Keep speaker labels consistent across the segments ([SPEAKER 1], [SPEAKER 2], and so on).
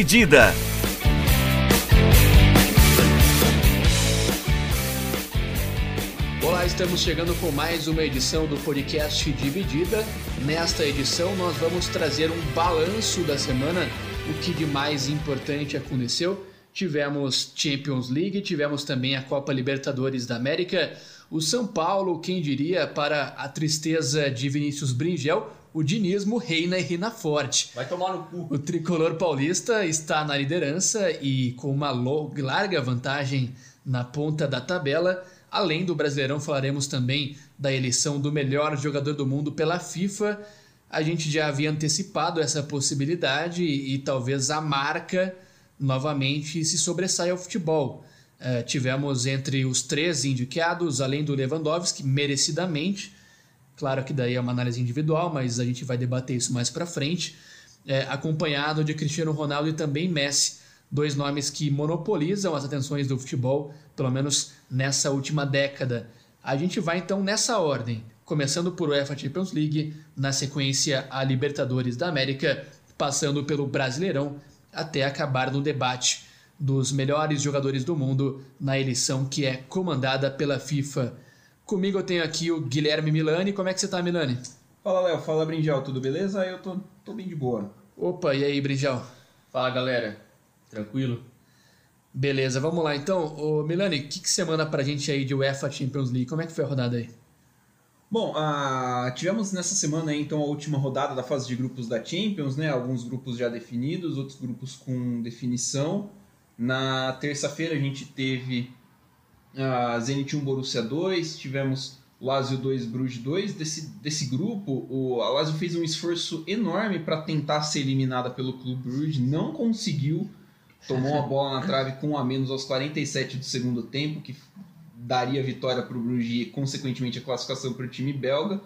[SPEAKER 1] Dividida. Olá, estamos chegando com mais uma edição do podcast Dividida. Nesta edição, nós vamos trazer um balanço da semana, o que de mais importante aconteceu. Tivemos Champions League, tivemos também a Copa Libertadores da América. O São Paulo, quem diria, para a tristeza de Vinícius Bringel, o dinismo reina e reina forte.
[SPEAKER 2] Vai tomar no cu.
[SPEAKER 1] O tricolor paulista está na liderança e com uma larga vantagem na ponta da tabela. Além do Brasileirão, falaremos também da eleição do melhor jogador do mundo pela FIFA. A gente já havia antecipado essa possibilidade e, e talvez a marca novamente se sobressaia ao futebol. Uh, tivemos entre os três indicados, além do Lewandowski, merecidamente, Claro que daí é uma análise individual, mas a gente vai debater isso mais para frente. É, acompanhado de Cristiano Ronaldo e também Messi, dois nomes que monopolizam as atenções do futebol, pelo menos nessa última década. A gente vai então nessa ordem, começando por UEFA Champions League, na sequência a Libertadores da América, passando pelo Brasileirão, até acabar no debate dos melhores jogadores do mundo na eleição que é comandada pela FIFA. Comigo eu tenho aqui o Guilherme Milani. Como é que você tá, Milani?
[SPEAKER 3] Fala, Léo. Fala, Brinjal. Tudo beleza? Eu tô, tô bem de boa.
[SPEAKER 1] Opa, e aí, Brinjal?
[SPEAKER 2] Fala, galera. Tranquilo?
[SPEAKER 1] Beleza, vamos lá. Então, ô, Milani, o que, que você manda pra gente aí de UEFA Champions League? Como é que foi a rodada aí?
[SPEAKER 3] Bom, uh, tivemos nessa semana aí, então a última rodada da fase de grupos da Champions, né? Alguns grupos já definidos, outros grupos com definição. Na terça-feira a gente teve a Zenit 1 Borussia 2, tivemos Lazio 2 Bruges 2. Desse, desse grupo, o, a Lazio fez um esforço enorme para tentar ser eliminada pelo Clube Bruges, não conseguiu, tomou a bola na trave com a menos aos 47 do segundo tempo, que daria vitória para o Bruges e, consequentemente, a classificação para o time belga,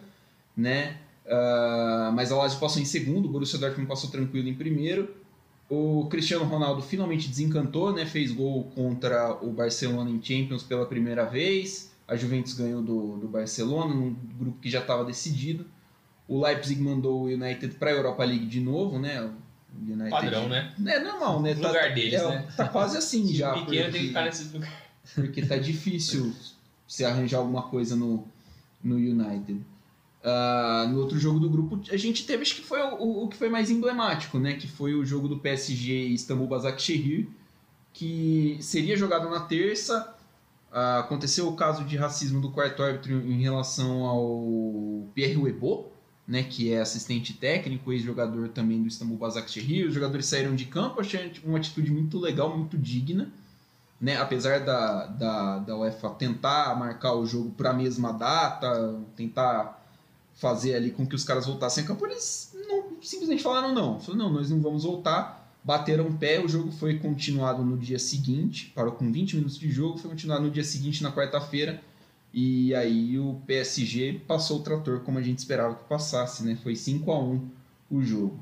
[SPEAKER 3] né? Uh, mas a Lazio passou em segundo, o Borussia Dortmund passou tranquilo em primeiro. O Cristiano Ronaldo finalmente desencantou, né? Fez gol contra o Barcelona em Champions pela primeira vez. A Juventus ganhou do, do Barcelona, num grupo que já estava decidido. O Leipzig mandou o United para a Europa League de novo, né?
[SPEAKER 2] O United, Padrão, né?
[SPEAKER 3] É normal, né?
[SPEAKER 2] Tá, lugar deles, é, né?
[SPEAKER 3] Tá quase assim já.
[SPEAKER 2] Pequeno porque, tem que ficar nesse lugar.
[SPEAKER 3] Porque tá difícil se arranjar alguma coisa no, no United. Uh, no outro jogo do grupo, a gente teve, acho que foi o, o, que foi mais emblemático, né? Que foi o jogo do PSG Istambul Basaksehir, que seria jogado na terça. Uh, aconteceu o caso de racismo do quarto árbitro em relação ao Pierre Webo, né? Que é assistente técnico, ex-jogador também do Istambul Basaksehir. Os jogadores saíram de campo, achei uma atitude muito legal, muito digna. Né, apesar da, da, da UEFA tentar marcar o jogo para a mesma data, tentar fazer ali com que os caras voltassem a campo, eles não, simplesmente falaram não. Falaram, não, nós não vamos voltar. Bateram o pé, o jogo foi continuado no dia seguinte, parou com 20 minutos de jogo, foi continuado no dia seguinte, na quarta-feira, e aí o PSG passou o trator como a gente esperava que passasse, né? Foi 5 a 1 o jogo.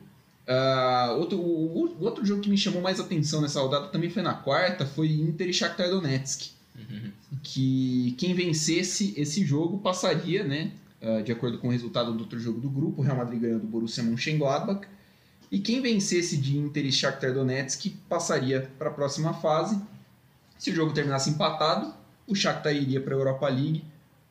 [SPEAKER 3] Uh, outro, o, o, outro jogo que me chamou mais atenção nessa rodada também foi na quarta, foi Inter e Shakhtar Donetsk. Uhum. Que quem vencesse esse jogo passaria, né? Ah, de acordo com o resultado do outro jogo do grupo, o Real Madrid ganhou do Borussia Mönchengladbach. E quem vencesse de Inter e Shakhtar Donetsk passaria para a próxima fase. Se o jogo terminasse empatado, o Shakhtar iria para a Europa League,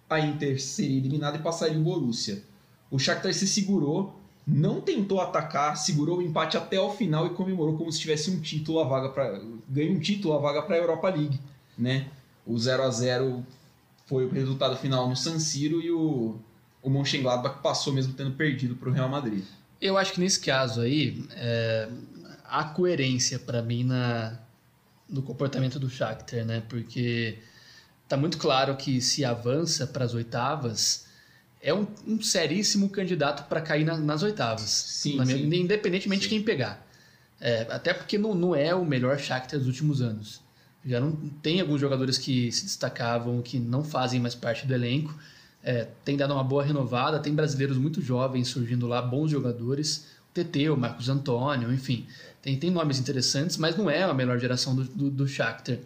[SPEAKER 3] a Inter seria eliminada e passaria o Borussia. O Shakhtar se segurou, não tentou atacar, segurou o empate até o final e comemorou como se tivesse um título a vaga para ganhou um título a vaga para a Europa League, né? O 0 a 0 foi o resultado final no San Siro e o o Mönchengladbach passou mesmo tendo perdido para o Real Madrid.
[SPEAKER 1] Eu acho que nesse caso aí, é, há coerência para mim na, no comportamento do Shakhtar, né? Porque tá muito claro que se avança para as oitavas, é um, um seríssimo candidato para cair na, nas oitavas.
[SPEAKER 3] Sim,
[SPEAKER 1] sim. Independentemente sim. de quem pegar. É, até porque não, não é o melhor Shakhtar dos últimos anos. Já não tem alguns jogadores que se destacavam, que não fazem mais parte do elenco. É, tem dado uma boa renovada, tem brasileiros muito jovens surgindo lá, bons jogadores. O TT, o Marcos Antônio, enfim. Tem, tem nomes interessantes, mas não é a melhor geração do, do, do Shakhtar.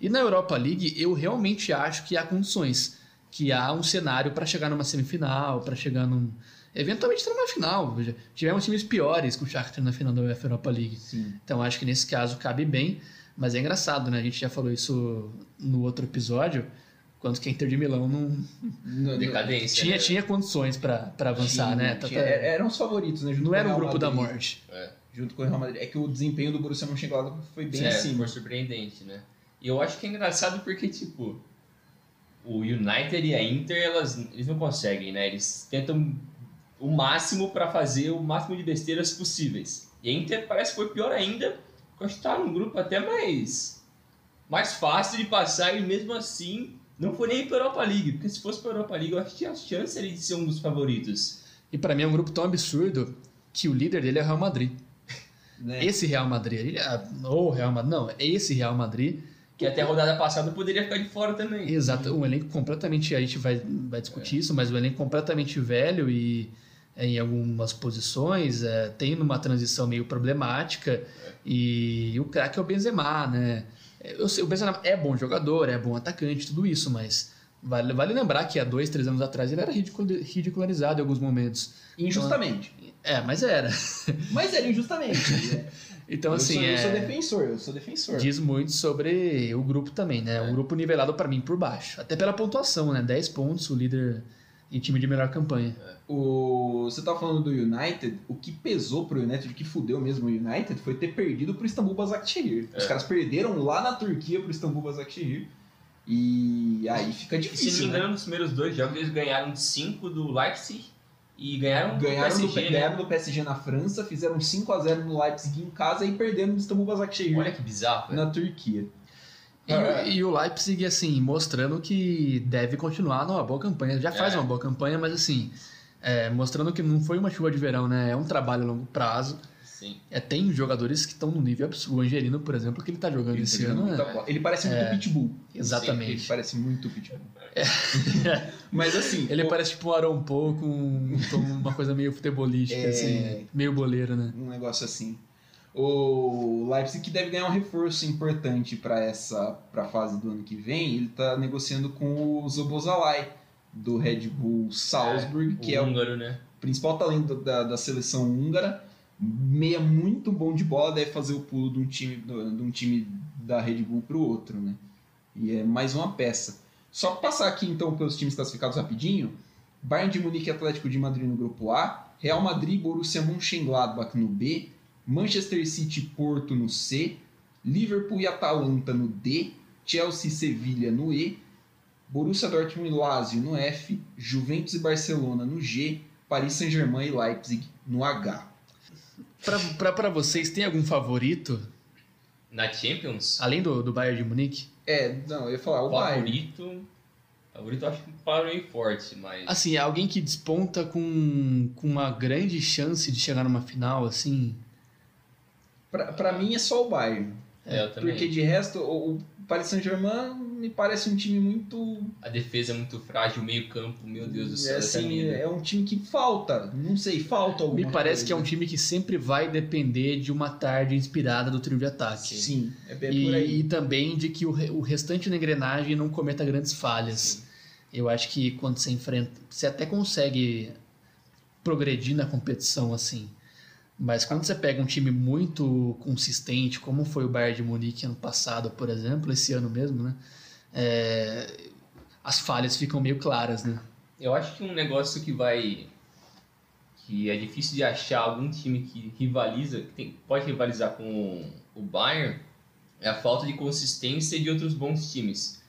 [SPEAKER 1] E na Europa League, eu realmente acho que há condições, que há um cenário para chegar numa semifinal, para chegar num. Eventualmente numa final. Tivemos times piores que o Shakhtar na final da UEFA Europa League.
[SPEAKER 3] Sim.
[SPEAKER 1] Então acho que nesse caso cabe bem. Mas é engraçado, né? A gente já falou isso no outro episódio, quando que a Inter de Milão não
[SPEAKER 3] No-
[SPEAKER 2] Decadência.
[SPEAKER 1] tinha,
[SPEAKER 2] né?
[SPEAKER 1] tinha condições para avançar,
[SPEAKER 3] tinha-
[SPEAKER 1] né?
[SPEAKER 3] Tinha-
[SPEAKER 1] tá-
[SPEAKER 3] eram os favoritos, né? junto
[SPEAKER 1] não
[SPEAKER 3] com o
[SPEAKER 1] era um
[SPEAKER 3] Real
[SPEAKER 1] grupo da
[SPEAKER 3] Madrid.
[SPEAKER 1] morte.
[SPEAKER 2] É.
[SPEAKER 3] Junto com o Real Madrid. É que o desempenho do Borussia Mönchengladbach foi bem
[SPEAKER 2] é,
[SPEAKER 3] acima.
[SPEAKER 2] foi surpreendente, né? E eu acho que é engraçado porque, tipo, o United e a Inter, elas, eles não conseguem, né? Eles tentam o máximo pra fazer o máximo de besteiras possíveis. E a Inter parece que foi pior ainda, porque acho que tá num grupo até mais, mais fácil de passar e mesmo assim não foi nem pra Europa League, porque se fosse pra Europa League eu acho que tinha chance ali de ser um dos favoritos.
[SPEAKER 1] E para mim é um grupo tão absurdo que o líder dele é o Real Madrid.
[SPEAKER 3] Né?
[SPEAKER 1] Esse Real Madrid, ele, ah, ou Real Madrid, não, é esse Real Madrid,
[SPEAKER 2] Que até a rodada passada poderia ficar de fora também.
[SPEAKER 1] exato, um elenco completamente, a gente vai, vai discutir isso, mas um elenco completamente velho e é, em algumas posições, é, tem numa transição meio problemática e o craque é o Benzema, né? Eu sei, o Benzema é bom jogador, é bom atacante, tudo isso, mas vale, vale lembrar que há dois, três anos atrás ele era ridicul- ridicularizado em alguns momentos.
[SPEAKER 3] Injustamente.
[SPEAKER 1] É, mas era.
[SPEAKER 3] Mas era injustamente. né?
[SPEAKER 1] Então,
[SPEAKER 3] eu,
[SPEAKER 1] assim,
[SPEAKER 3] sou, eu
[SPEAKER 1] é...
[SPEAKER 3] sou defensor, eu sou defensor.
[SPEAKER 1] Diz muito sobre o grupo também, né? Um grupo nivelado pra mim por baixo. Até pela pontuação, né? 10 pontos, o líder em time de melhor campanha.
[SPEAKER 3] O, você tá falando do United, o que pesou pro United, o que fudeu mesmo o United, foi ter perdido pro Istambul Basaksehir. Os
[SPEAKER 2] É.
[SPEAKER 3] caras perderam lá na Turquia pro Istambul Basaksehir. E aí fica
[SPEAKER 2] E se não me
[SPEAKER 3] difícil,
[SPEAKER 2] engano,
[SPEAKER 3] né?
[SPEAKER 2] nos primeiros dois jogos eles ganharam 5 do Leipzig e ganharam,
[SPEAKER 3] Ganharam,
[SPEAKER 2] do
[SPEAKER 3] do,
[SPEAKER 2] PSG, né?
[SPEAKER 3] ganharam do PSG na França, fizeram 5 a 0 no Leipzig em casa e perderam no Istambul Basaksehir
[SPEAKER 2] Olha que bizarro,
[SPEAKER 3] na Turquia.
[SPEAKER 1] E,
[SPEAKER 3] É.
[SPEAKER 1] o- e o Leipzig, assim, mostrando que deve continuar numa boa campanha. Já faz
[SPEAKER 2] É.
[SPEAKER 1] uma boa campanha, mas assim, é, mostrando que não foi uma chuva de verão, né? É um trabalho a longo prazo.
[SPEAKER 2] Sim.
[SPEAKER 1] É, tem jogadores que estão no nível absurdo. O Angelino, por exemplo, que ele tá jogando
[SPEAKER 3] Ele,
[SPEAKER 1] esse
[SPEAKER 3] tá jogando
[SPEAKER 1] ano. é-
[SPEAKER 3] bola. Ele parece muito
[SPEAKER 1] É.
[SPEAKER 3] pitbull. Ele
[SPEAKER 1] Exatamente.
[SPEAKER 3] parece muito pitbull. Mas assim,
[SPEAKER 1] Ele
[SPEAKER 3] o-
[SPEAKER 1] parece tipo um Aaron Paul com, com uma coisa meio futebolística,
[SPEAKER 3] É.
[SPEAKER 1] assim, meio boleiro, né?
[SPEAKER 3] um negócio assim. O Leipzig que deve ganhar um reforço importante para essa pra fase do ano que vem, ele tá negociando com o Zobozalai do Red Bull Salzburg, que
[SPEAKER 2] o
[SPEAKER 3] é o
[SPEAKER 2] húngaro, né?
[SPEAKER 3] principal talento da, da seleção húngara, meia muito bom de bola, deve fazer o pulo de um time, de um time da Red Bull para o outro, né? E é mais uma peça. Só passar aqui então pelos times classificados rapidinho, Bayern de Munique e Atlético de Madrid no grupo A, Real Madrid e Borussia Mönchengladbach no B, Manchester City e Porto no C, Liverpool e Atalanta no D, Chelsea e Sevilha no E, Borussia Dortmund e Lazio no F, Juventus e Barcelona no G, Paris Saint-Germain e Leipzig no H.
[SPEAKER 1] Pra, pra, pra vocês, tem algum favorito,
[SPEAKER 2] Na Champions,
[SPEAKER 1] além do, do Bayern de Munique?
[SPEAKER 3] É, não, eu ia falar o Bayern.
[SPEAKER 2] favorito. Favorito eu acho que parou meio forte, mas.
[SPEAKER 1] Assim, alguém que desponta com, com uma grande chance de chegar numa final, assim...
[SPEAKER 3] Pra, pra mim é só o Bayern.
[SPEAKER 2] é, eu também.
[SPEAKER 3] Porque de resto, o, o Paris Saint-Germain me parece um time muito.
[SPEAKER 2] A defesa é muito frágil, o meio-campo, meu Deus do
[SPEAKER 3] é,
[SPEAKER 2] céu. essa
[SPEAKER 3] assim,
[SPEAKER 2] mina.
[SPEAKER 3] é um time que falta. Não sei, falta alguma
[SPEAKER 1] Me parece
[SPEAKER 3] coisa.
[SPEAKER 1] que é um time que sempre vai depender de uma tarde inspirada do trio de ataque.
[SPEAKER 3] Sim, é bem por aí.
[SPEAKER 1] E, e também de que o, o restante da engrenagem não cometa grandes falhas.
[SPEAKER 2] Sim.
[SPEAKER 1] Eu acho que quando você enfrenta, você até consegue progredir na competição assim. Mas quando você pega um time muito consistente, como foi o Bayern de Munique ano passado, por exemplo, esse ano mesmo, né? É, as falhas ficam meio claras, né?
[SPEAKER 2] Eu acho que um negócio que vai. que é difícil de achar algum time que rivaliza, que tem- pode rivalizar com o Bayern, é a falta de consistência de outros bons times.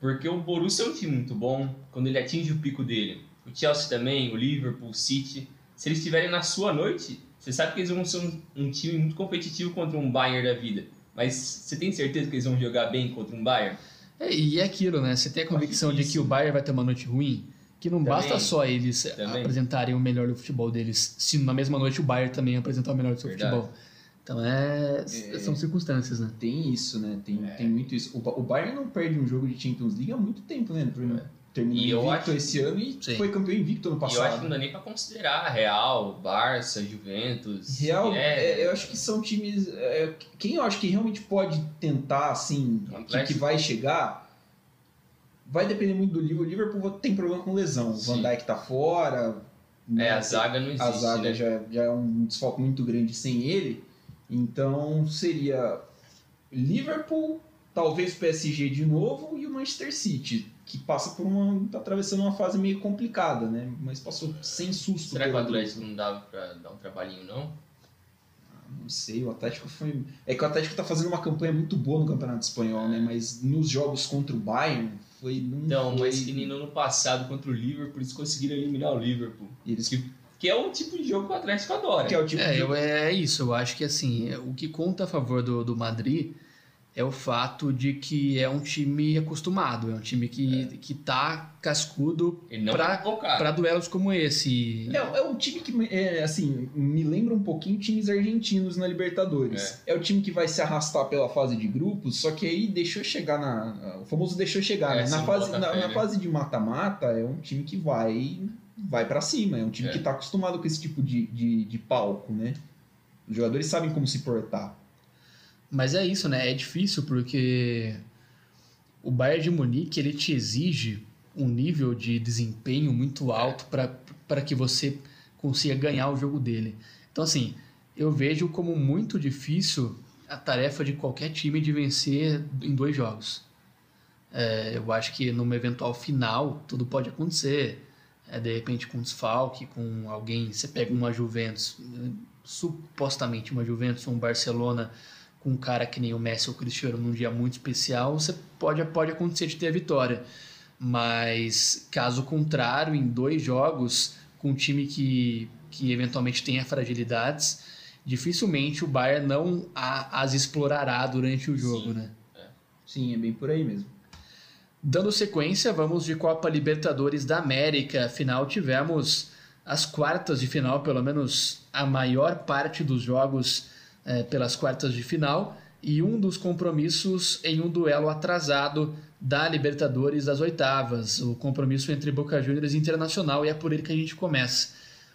[SPEAKER 2] Porque o Borussia é um time muito bom quando ele atinge o pico dele. O Chelsea também, o Liverpool, o City. Se eles estiverem na sua noite, você sabe que eles vão ser um, um time muito competitivo contra um Bayern da vida. Mas você tem certeza que eles vão jogar bem contra um Bayern?
[SPEAKER 1] É, e é aquilo, né? Você tem a convicção de que o Bayern vai ter uma noite ruim, que não
[SPEAKER 2] Também.
[SPEAKER 1] basta só eles
[SPEAKER 2] Também.
[SPEAKER 1] apresentarem o melhor do futebol deles, se na mesma noite o Bayern também apresentar o melhor do seu
[SPEAKER 2] Verdade.
[SPEAKER 1] futebol. Então é, são circunstâncias, né?
[SPEAKER 3] Tem isso, né? Tem,
[SPEAKER 2] É.
[SPEAKER 3] tem muito isso. O, o Bayern não perde um jogo de Champions League há muito tempo, né? Por- Terminou
[SPEAKER 2] E
[SPEAKER 3] invicto
[SPEAKER 2] acho-
[SPEAKER 3] esse ano e
[SPEAKER 1] Sim.
[SPEAKER 3] foi campeão invicto ano
[SPEAKER 2] E eu acho que
[SPEAKER 3] passado.
[SPEAKER 2] não dá nem pra considerar Real, Barça, Juventus.
[SPEAKER 3] Real,
[SPEAKER 2] é,
[SPEAKER 3] é, eu acho que são times. é, quem eu acho que realmente pode tentar, assim, que, que vai chegar, vai depender muito do Liverpool. O Liverpool tem problema com lesão. O Van. Dijk tá fora.
[SPEAKER 2] É,
[SPEAKER 3] né,
[SPEAKER 2] a zaga não existe,
[SPEAKER 3] a zaga
[SPEAKER 2] né?
[SPEAKER 3] já, já é um desfoque muito grande sem ele. Então seria Liverpool, talvez o PSG de novo e o Manchester City, que passa por uma. tá atravessando uma fase meio complicada, né? Mas passou sem susto.
[SPEAKER 2] Será que o Atlético não dava pra dar um trabalhinho, não?
[SPEAKER 3] Não sei, o Atlético foi. É que o Atlético tá fazendo uma campanha muito boa no Campeonato Espanhol, né? Mas nos jogos contra o Bayern foi. Não
[SPEAKER 2] Então,
[SPEAKER 3] foi...
[SPEAKER 2] mas que nem no ano passado contra o Liverpool, eles conseguiram eliminar o Liverpool.
[SPEAKER 3] Eles...
[SPEAKER 2] Que, que é o tipo de jogo que o Atlético adora.
[SPEAKER 3] Que é o tipo
[SPEAKER 1] É,
[SPEAKER 3] de.
[SPEAKER 1] eu, é isso. Eu acho que assim, o que conta a favor do, do Madrid é o fato de que é um time acostumado, é um time que, que tá cascudo
[SPEAKER 2] é
[SPEAKER 1] para duelos como esse.
[SPEAKER 3] É, é um time que, é, assim, me lembra um pouquinho times argentinos na Libertadores. É. o time que vai se arrastar pela fase de grupos, só que aí deixou chegar na. O famoso deixou chegar,
[SPEAKER 2] É,
[SPEAKER 3] né? Na fase, na, na
[SPEAKER 2] né?
[SPEAKER 3] fase de mata-mata, é um time que vai vai para cima. É um time
[SPEAKER 2] É.
[SPEAKER 3] que tá acostumado com esse tipo de, de, de palco, né? Os jogadores sabem como se portar.
[SPEAKER 1] Mas é isso, né? É difícil porque o Bayern de Munique ele te exige um nível de desempenho muito alto para que você consiga ganhar o jogo dele. Então, assim, eu vejo como muito difícil a tarefa de qualquer time de vencer em dois jogos. É, eu acho que numa eventual final tudo pode acontecer. É, de repente com desfalque, com alguém, você pega uma Juventus, supostamente uma Juventus ou um Barcelona com um cara que nem o Messi ou o Cristiano num dia muito especial, você pode, pode acontecer de ter a vitória. Mas caso contrário, em dois jogos, com um time que, que eventualmente tenha fragilidades, dificilmente o Bayern não a- as explorará durante o jogo,
[SPEAKER 2] Sim.
[SPEAKER 1] né?
[SPEAKER 3] Sim, é bem por aí mesmo.
[SPEAKER 1] Dando sequência, vamos de Copa Libertadores da América. Afinal, tivemos as quartas de final, pelo menos a maior parte dos jogos eh, pelas quartas de final, e um dos compromissos em um duelo atrasado da Libertadores das oitavas, o compromisso entre Boca Juniors e Internacional, e é por ele que a gente começa.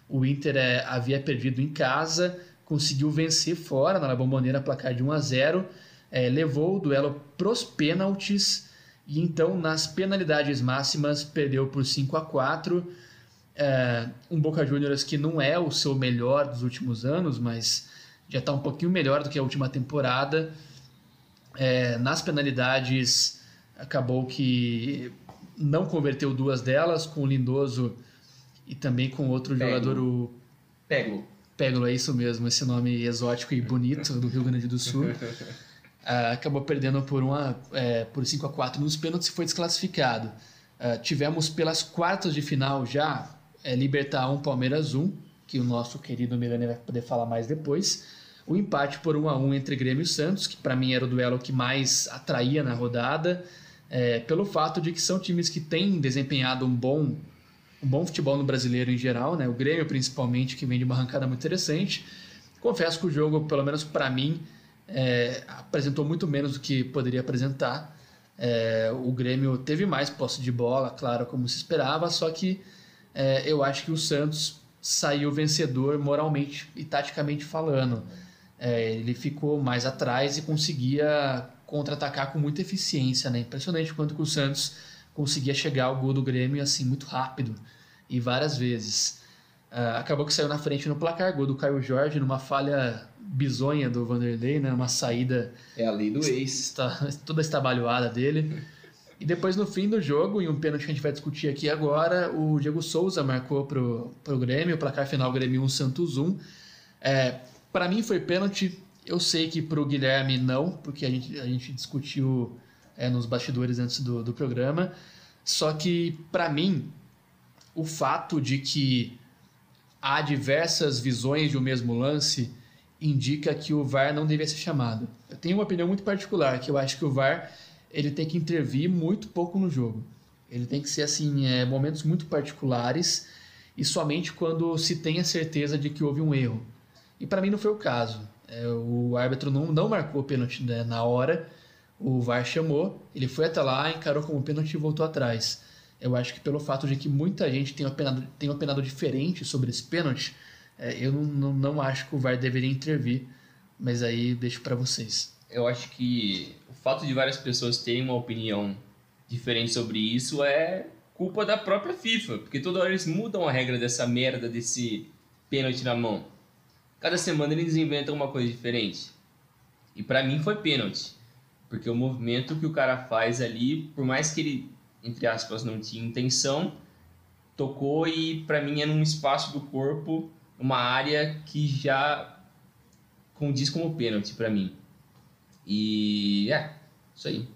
[SPEAKER 1] O Inter eh, havia perdido em casa, conseguiu vencer fora na La Bombonera, placar de 1 a 0, eh, levou o duelo pros pênaltis, e então nas penalidades máximas perdeu por 5 a 4 é, um Boca Juniors que não é o seu melhor dos últimos anos, mas já está um pouquinho melhor do que a última temporada. É, nas penalidades acabou que não converteu duas delas, com o Lindoso e também com outro
[SPEAKER 3] Pego.
[SPEAKER 1] jogador, o
[SPEAKER 3] Pego.
[SPEAKER 1] Peglo, é isso mesmo, esse nome exótico e bonito do Rio Grande do Sul. Ah, acabou perdendo por, uma, é, por 5 a 4 nos pênaltis e foi desclassificado. Ah, tivemos pelas quartas de final já é, Libertar 1, Palmeiras 1, que o nosso querido Milani vai poder falar mais depois. O empate por 1 a 1 entre Grêmio e Santos, que para mim era o duelo que mais atraía na rodada, é, pelo fato de que são times que têm desempenhado um bom um bom futebol no brasileiro em geral, né? O Grêmio principalmente que vem de uma arrancada muito interessante. Confesso que o jogo, pelo menos para mim, é, apresentou muito menos do que poderia apresentar. É, o Grêmio teve mais posse de bola, claro, como se esperava, só que é, eu acho que o Santos saiu vencedor moralmente e taticamente falando. É, ele ficou mais atrás e conseguia contra-atacar com muita eficiência, né? Impressionante quanto que o Santos conseguia chegar ao gol do Grêmio assim muito rápido e várias vezes. Ah, acabou que saiu na frente no placar, gol do Caio Jorge numa falha bizonha do Vanderlei, né? Uma saída
[SPEAKER 3] É a lei do ex.
[SPEAKER 1] está, toda estabalhoada dele. E depois, no fim do jogo, em um pênalti que a gente vai discutir aqui agora, o Diego Souza marcou pro, pro Grêmio, o placar final Grêmio 1, Santos 1. É, para mim foi pênalti, eu sei que pro Guilherme não, porque a gente, a gente discutiu é, nos bastidores antes do, do programa. Só que, para mim, o fato de que há diversas visões de um mesmo lance indica que o VAR não deveria ser chamado. Eu tenho uma opinião muito particular, que eu acho que o VAR ele tem que intervir muito pouco no jogo. Ele tem que ser assim, é, momentos muito particulares e somente quando se tem a certeza de que houve um erro. E para mim não foi o caso. É, o árbitro não, não marcou o pênalti né, na hora, o VAR chamou, ele foi até lá, encarou como pênalti e voltou atrás. Eu acho que pelo fato de que muita gente tem opinado, tem opinado diferente sobre esse pênalti, é, eu não, não, não acho que o VAR deveria intervir, mas aí deixo para vocês.
[SPEAKER 2] Eu acho que fato de várias pessoas terem uma opinião diferente sobre isso é culpa da própria FIFA, porque toda hora eles mudam a regra dessa merda desse pênalti na mão. Cada semana eles inventam uma coisa diferente. E para mim foi pênalti, porque o movimento que o cara faz ali, por mais que ele entre aspas não tinha intenção, tocou e para mim é num espaço do corpo, uma área que já condiz como pênalti para mim. E é, isso aí.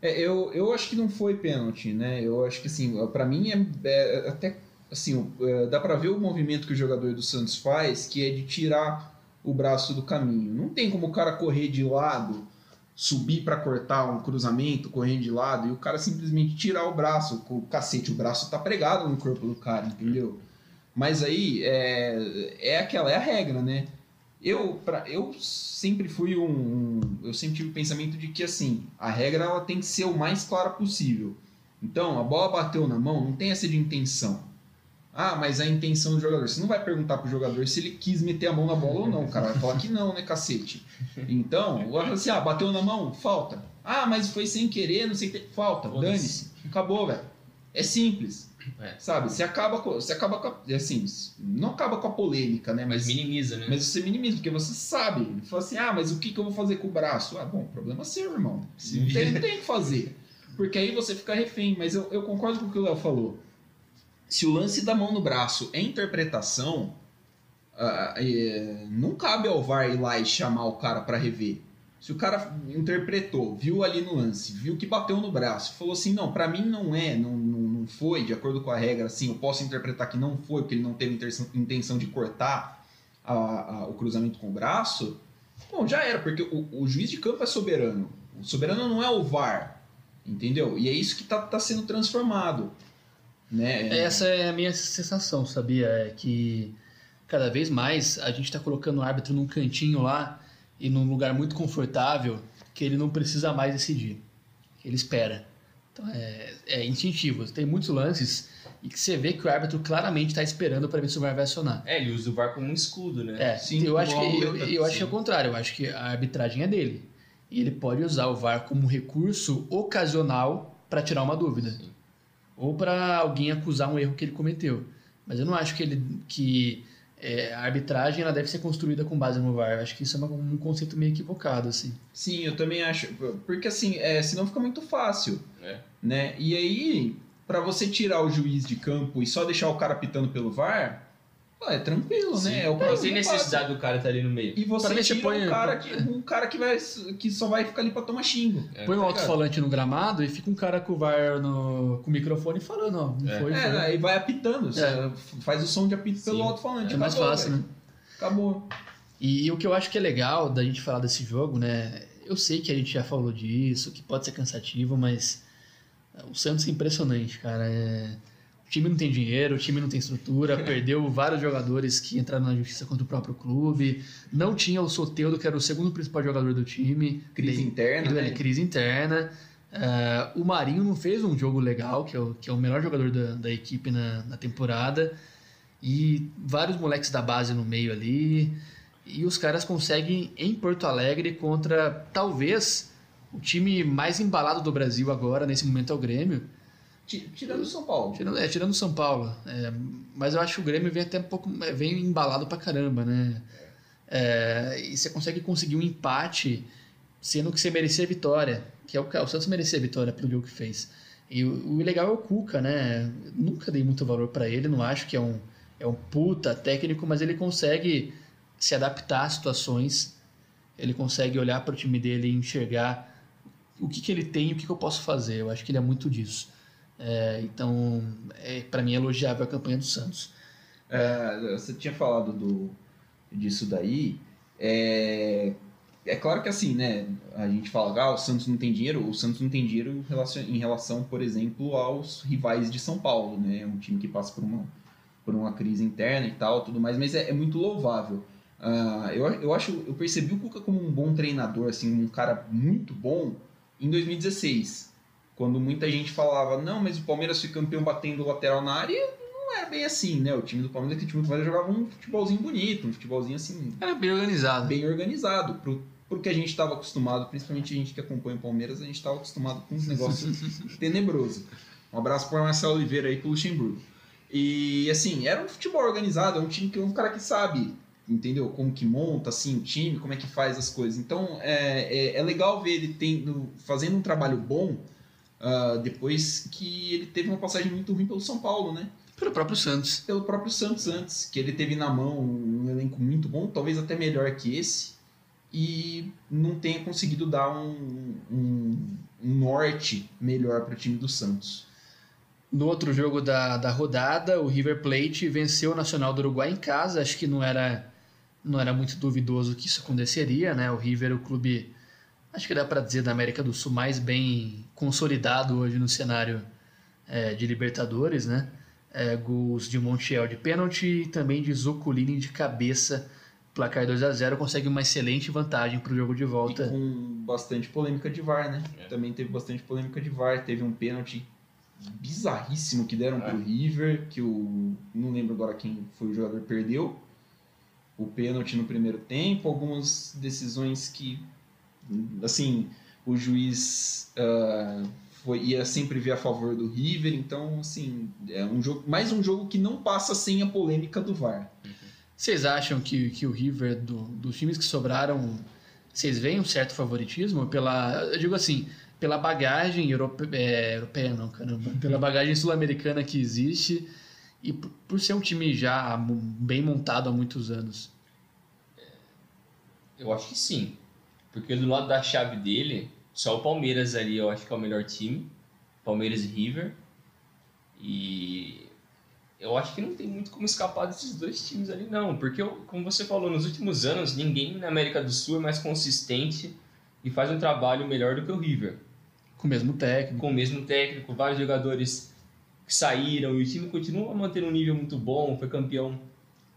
[SPEAKER 3] É, eu, eu acho que não foi pênalti, né? Eu acho que assim, para mim é, é, até assim, é, dá para ver o movimento que o jogador do Santos faz, que é de tirar o braço do caminho. Não tem como o cara correr de lado, subir para cortar um cruzamento, correndo de lado e o cara simplesmente tirar o braço, o cacete, o braço tá pregado no corpo do cara, entendeu? Mas aí é, é aquela, é a regra, né? Eu, pra, eu sempre fui um, um, Eu sempre tive o pensamento de que assim, a regra ela tem que ser o mais clara possível. Então, a bola bateu na mão, não tem essa de intenção. Ah, mas a intenção do jogador. Você não vai perguntar pro jogador se ele quis meter a mão na bola ou não, cara. Vai falar que não, né, cacete? Então, assim, ah, bateu na mão, falta. Ah, mas foi sem querer, não sei o que. Falta, dane-se. Acabou, velho. É simples. É. Sabe? Você acaba com. Você acaba com. A, assim, não acaba com a polêmica, né?
[SPEAKER 2] Mas, minimiza, né?
[SPEAKER 3] Mas você minimiza, porque você sabe. Fala assim, ah, mas o que, que eu vou fazer com o braço? Ah, bom, problema seu, irmão. Não tem, não tem o que fazer. Porque aí você fica refém. Mas eu, eu concordo com o que o Léo falou se o lance da mão no braço é interpretação, uh, é, não cabe ao VAR ir lá e chamar o cara para rever. Se o cara interpretou, viu ali no lance, viu que bateu no braço, falou assim: não, para mim não é, não, não, foi, de acordo com a regra, assim, eu posso interpretar que não foi, porque ele não teve intenção de cortar a, a, o cruzamento com o braço. Bom, já era, porque o, o, juiz de campo é soberano. O soberano não é o VAR, entendeu? E é isso que está tá sendo transformado. Né?
[SPEAKER 1] Essa é a minha sensação, sabia? É que cada vez mais a gente está colocando o árbitro num cantinho lá e num lugar muito confortável que ele não precisa mais decidir. Ele espera. Então é, é instintivo. Tem muitos lances e que você vê que o árbitro claramente está esperando para ver se o VAR vai acionar.
[SPEAKER 2] É, ele usa o VAR como um escudo, né?
[SPEAKER 1] É, sim, eu acho que eu, eu acho que é o contrário. Eu acho que a arbitragem é dele. E ele pode usar o VAR como recurso ocasional para tirar uma dúvida. Sim ou para alguém acusar um erro que ele cometeu. Mas eu não acho que ele que é, a arbitragem ela deve ser construída com base no VAR. Eu acho que isso é uma, um conceito meio equivocado, assim.
[SPEAKER 3] Sim, eu também acho. Porque assim, é, senão fica muito fácil. É. Né? E aí, para você tirar o juiz de campo e só deixar o cara pitando pelo VAR, é tranquilo, Sim. né? É o
[SPEAKER 2] não tem necessidade passa. do cara estar tá ali no meio.
[SPEAKER 3] E você tira põe... um, cara que, um cara que, vai, que só vai ficar ali pra tomar xingo.
[SPEAKER 1] É, põe um alto-falante no gramado e fica um cara com o VAR no, com o microfone falando, ó, não
[SPEAKER 3] é.
[SPEAKER 1] foi.
[SPEAKER 3] É, aí vai apitando. É. faz o som de apito Sim. pelo alto-falante.
[SPEAKER 1] É mais Acabou, fácil, véio. né?
[SPEAKER 3] Acabou.
[SPEAKER 1] E, e o que eu acho que é legal da gente falar desse jogo, né? Eu sei que a gente já falou disso, que pode ser cansativo, mas o Santos é impressionante, cara. É time não tem dinheiro, o time não tem estrutura, perdeu vários jogadores que entraram na justiça contra o próprio clube, não tinha o Soteudo, que era o segundo principal jogador do time.
[SPEAKER 3] Crise interna.
[SPEAKER 1] Né? Crise interna. Uh, o Marinho não fez um jogo legal, que é o, que é o melhor jogador da, da equipe na, na temporada. E vários moleques da base no meio ali. E os caras conseguem, em Porto Alegre, contra talvez o time mais embalado do Brasil agora, nesse momento é o Grêmio
[SPEAKER 3] Tirando São Paulo.
[SPEAKER 1] Tirando, é, tirando São Paulo. É, mas eu acho que o Grêmio vem até um pouco. É, vem embalado pra caramba, né? É, e você consegue conseguir um empate sendo que você merecia a vitória. Que é o, o Santos merecia a vitória pelo jogo que fez. E o, o legal é o Cuca, né? nunca dei muito valor para ele, não acho que é um, é um puta técnico, mas ele consegue se adaptar às situações, ele consegue olhar para o time dele e enxergar o que, que ele tem e o que, que eu posso fazer. Eu acho que ele é muito disso. É, então, é, para mim, é elogiável a campanha do Santos.
[SPEAKER 3] É, você tinha falado do, disso daí. É, é claro que assim, né? A gente fala, ah, o Santos não tem dinheiro. O Santos não tem dinheiro em relação, por exemplo, aos rivais de São Paulo, né? Um time que passa por uma, por uma crise interna e tal, tudo mais, mas é, é muito louvável. Uh, eu, eu acho, eu percebi o Cuca como um bom treinador, assim, um cara muito bom em 2016, quando muita gente falava, não, mas o Palmeiras foi campeão batendo lateral na área, não era bem assim, né? O time do Palmeiras, aquele time do Palmeiras jogava um futebolzinho bonito, um futebolzinho assim.
[SPEAKER 1] Era bem organizado.
[SPEAKER 3] Bem organizado, pro, pro que a gente estava acostumado, principalmente a gente que acompanha o Palmeiras, a gente estava acostumado com um negócio tenebroso. Um abraço para Marcelo Oliveira aí pro Luxemburgo. E assim, era um futebol organizado, é um time que é um cara que sabe entendeu? Como que monta assim o time, como é que faz as coisas. Então é, é, é legal ver ele tendo, fazendo um trabalho bom uh, depois que ele teve uma passagem muito ruim pelo São Paulo, né?
[SPEAKER 1] Pelo próprio Santos.
[SPEAKER 3] Pelo próprio Santos antes, que ele teve na mão um elenco muito bom, talvez até melhor que esse, e não tenha conseguido dar um, um, um norte melhor para o time do Santos.
[SPEAKER 1] No outro jogo da, da rodada, o River Plate venceu o Nacional do Uruguai em casa. Acho que não era não era muito duvidoso que isso aconteceria, né? O River, o clube, acho que dá para dizer da América do Sul mais bem consolidado hoje no cenário é, de Libertadores, né? É, gols de Montiel de pênalti e também de Zoculini de cabeça. Placar 2 a 0 consegue uma excelente vantagem para o jogo de volta.
[SPEAKER 3] E com bastante polêmica de VAR, né? É. Também teve bastante polêmica de VAR. Teve um pênalti bizarríssimo que deram é. pro River, que o. Não lembro agora quem foi o jogador, perdeu o pênalti no primeiro tempo, algumas decisões que, assim, o juiz uh, foi, ia sempre ver a favor do River, então, assim, é um jogo, mais um jogo que não passa sem a polêmica do VAR.
[SPEAKER 1] Vocês acham que, que o River, do, dos times que sobraram, vocês veem um certo favoritismo? Pela, eu digo assim, pela bagagem europe, é, europeia, não, caramba, pela bagagem sul-americana que existe e por ser um time já bem montado há muitos anos?
[SPEAKER 2] Eu acho que sim. Porque do lado da chave dele, só o Palmeiras ali eu acho que é o melhor time. Palmeiras e River. E eu acho que não tem muito como escapar desses dois times ali, não. Porque, como você falou, nos últimos anos, ninguém na América do Sul é mais consistente e faz um trabalho melhor do que o River.
[SPEAKER 1] Com o mesmo técnico.
[SPEAKER 2] Com o mesmo técnico, vários jogadores que saíram e o time continua a manter um nível muito bom, foi campeão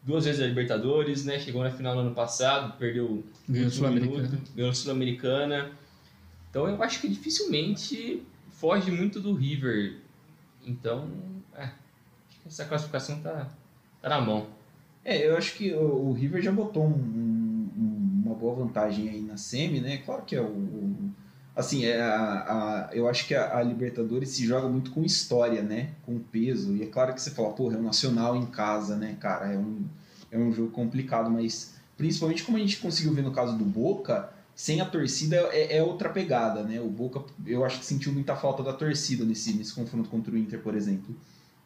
[SPEAKER 2] duas vezes da Libertadores, né? Chegou na final no ano passado, perdeu
[SPEAKER 1] ganhou Sul-Americana.
[SPEAKER 2] Ganhou Sul-Americana. Então eu acho que dificilmente foge muito do River. Então, é, essa classificação tá, tá na mão.
[SPEAKER 3] É, eu acho que o, o River já botou um, um, uma boa vantagem aí na semi, né? Claro que é o, o assim, é a, a, eu acho que a, a, Libertadores se joga muito com história, né? Com peso. E é claro que você fala, porra, é o Nacional em casa, né, cara? É um, é um jogo complicado, mas principalmente como a gente conseguiu ver no caso do Boca, sem a torcida é, é outra pegada, né? O Boca, eu acho que sentiu muita falta da torcida nesse, nesse confronto contra o Inter, por exemplo.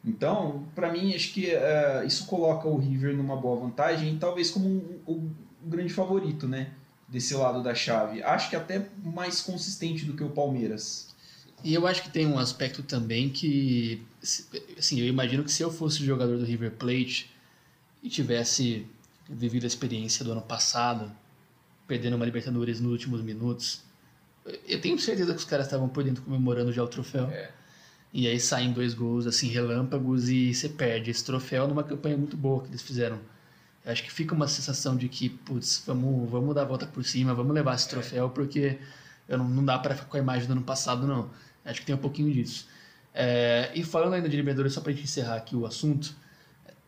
[SPEAKER 3] Então, para mim, acho que uh, isso coloca o River numa boa vantagem, talvez como um, um, um grande favorito, né? Desse lado da chave. Acho que até mais consistente do que o Palmeiras.
[SPEAKER 1] E eu acho que tem um aspecto também que, assim, eu imagino que se eu fosse jogador do River Plate e tivesse vivido a experiência do ano passado, perdendo uma Libertadores nos últimos minutos, eu tenho certeza que os caras estavam por dentro comemorando já o troféu. É. E aí saem dois gols, assim, relâmpagos, e você perde esse troféu numa campanha muito boa que eles fizeram acho que fica uma sensação de que, putz, vamos, vamos dar a volta por cima, vamos levar esse troféu, porque eu não, não dá para ficar com a imagem do ano passado, não. Acho que tem um pouquinho disso. É, e falando ainda de Libertadores, só para gente encerrar aqui o assunto,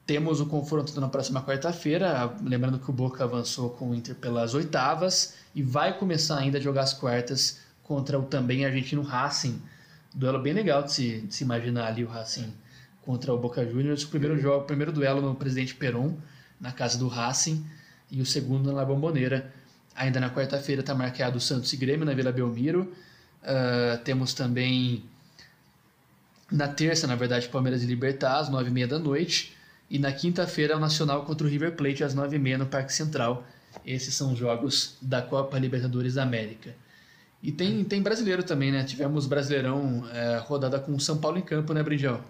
[SPEAKER 1] temos o confronto na próxima quarta-feira, lembrando que o Boca avançou com o Inter pelas oitavas e vai começar ainda a jogar as quartas contra o também argentino Racing. Duelo bem legal de se, de se imaginar ali o Racing contra o Boca Juniors. O primeiro jogo, o primeiro duelo no Presidente Peron na casa do Racing, e o segundo na Bomboneira. Ainda na quarta-feira está marcado o Santos e Grêmio na Vila Belmiro. Uh, temos também na terça, na verdade, Palmeiras e Libertar, às nove e meia da noite. E na quinta-feira, o Nacional contra o River Plate, às nove e meia no Parque Central. Esses são os jogos da Copa Libertadores da América. E tem, tem brasileiro também, né? Tivemos Brasileirão é, rodada com o São Paulo em campo, né, Brinjal?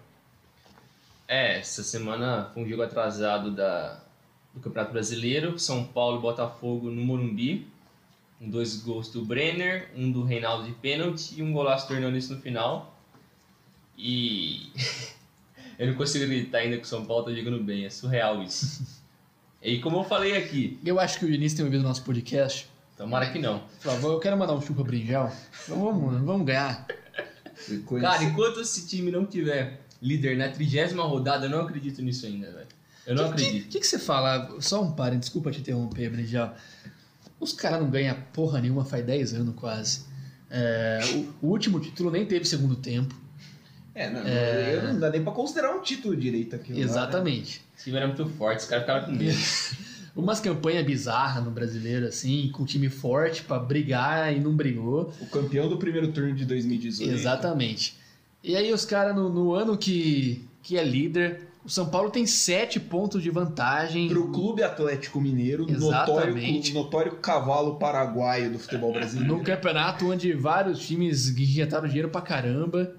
[SPEAKER 2] É, essa semana foi um jogo atrasado da, do Campeonato Brasileiro, São Paulo e Botafogo no Morumbi, com dois gols do Brenner, um do Reinaldo de pênalti e um golaço do Hernandes no final. E eu não consigo gritar ainda que o São Paulo tá jogando bem, é surreal isso. E como eu falei aqui,
[SPEAKER 1] Eu acho que o Diniz tem ouvido nosso podcast.
[SPEAKER 2] tomara que não.
[SPEAKER 1] Por favor, eu quero mandar um chupa brinjal. Vamos, vamos ganhar.
[SPEAKER 2] Cara, enquanto esse time não tiver líder na trigésima rodada, eu não acredito nisso ainda, velho. Eu não
[SPEAKER 1] O que,
[SPEAKER 2] acredito.
[SPEAKER 1] que, que você fala? Só um parênteses, desculpa te interromper, Brinjal. Os caras não ganham porra nenhuma faz 10 anos quase. É, o, o último título nem teve segundo tempo.
[SPEAKER 3] É, não, eu não dá nem pra considerar um título direito aqui.
[SPEAKER 1] Exatamente.
[SPEAKER 2] O time era muito forte, os caras ficaram com medo.
[SPEAKER 1] Umas campanhas bizarras no brasileiro, assim, com time forte pra brigar e não brigou.
[SPEAKER 3] O campeão do primeiro turno de 2018.
[SPEAKER 1] Exatamente. E aí os caras, no, no ano que, que é líder, o São Paulo tem 7 pontos de vantagem.
[SPEAKER 3] Pro Clube Atlético Mineiro, notório, notório cavalo paraguaio do futebol brasileiro.
[SPEAKER 1] No campeonato onde vários times injetaram dinheiro pra caramba.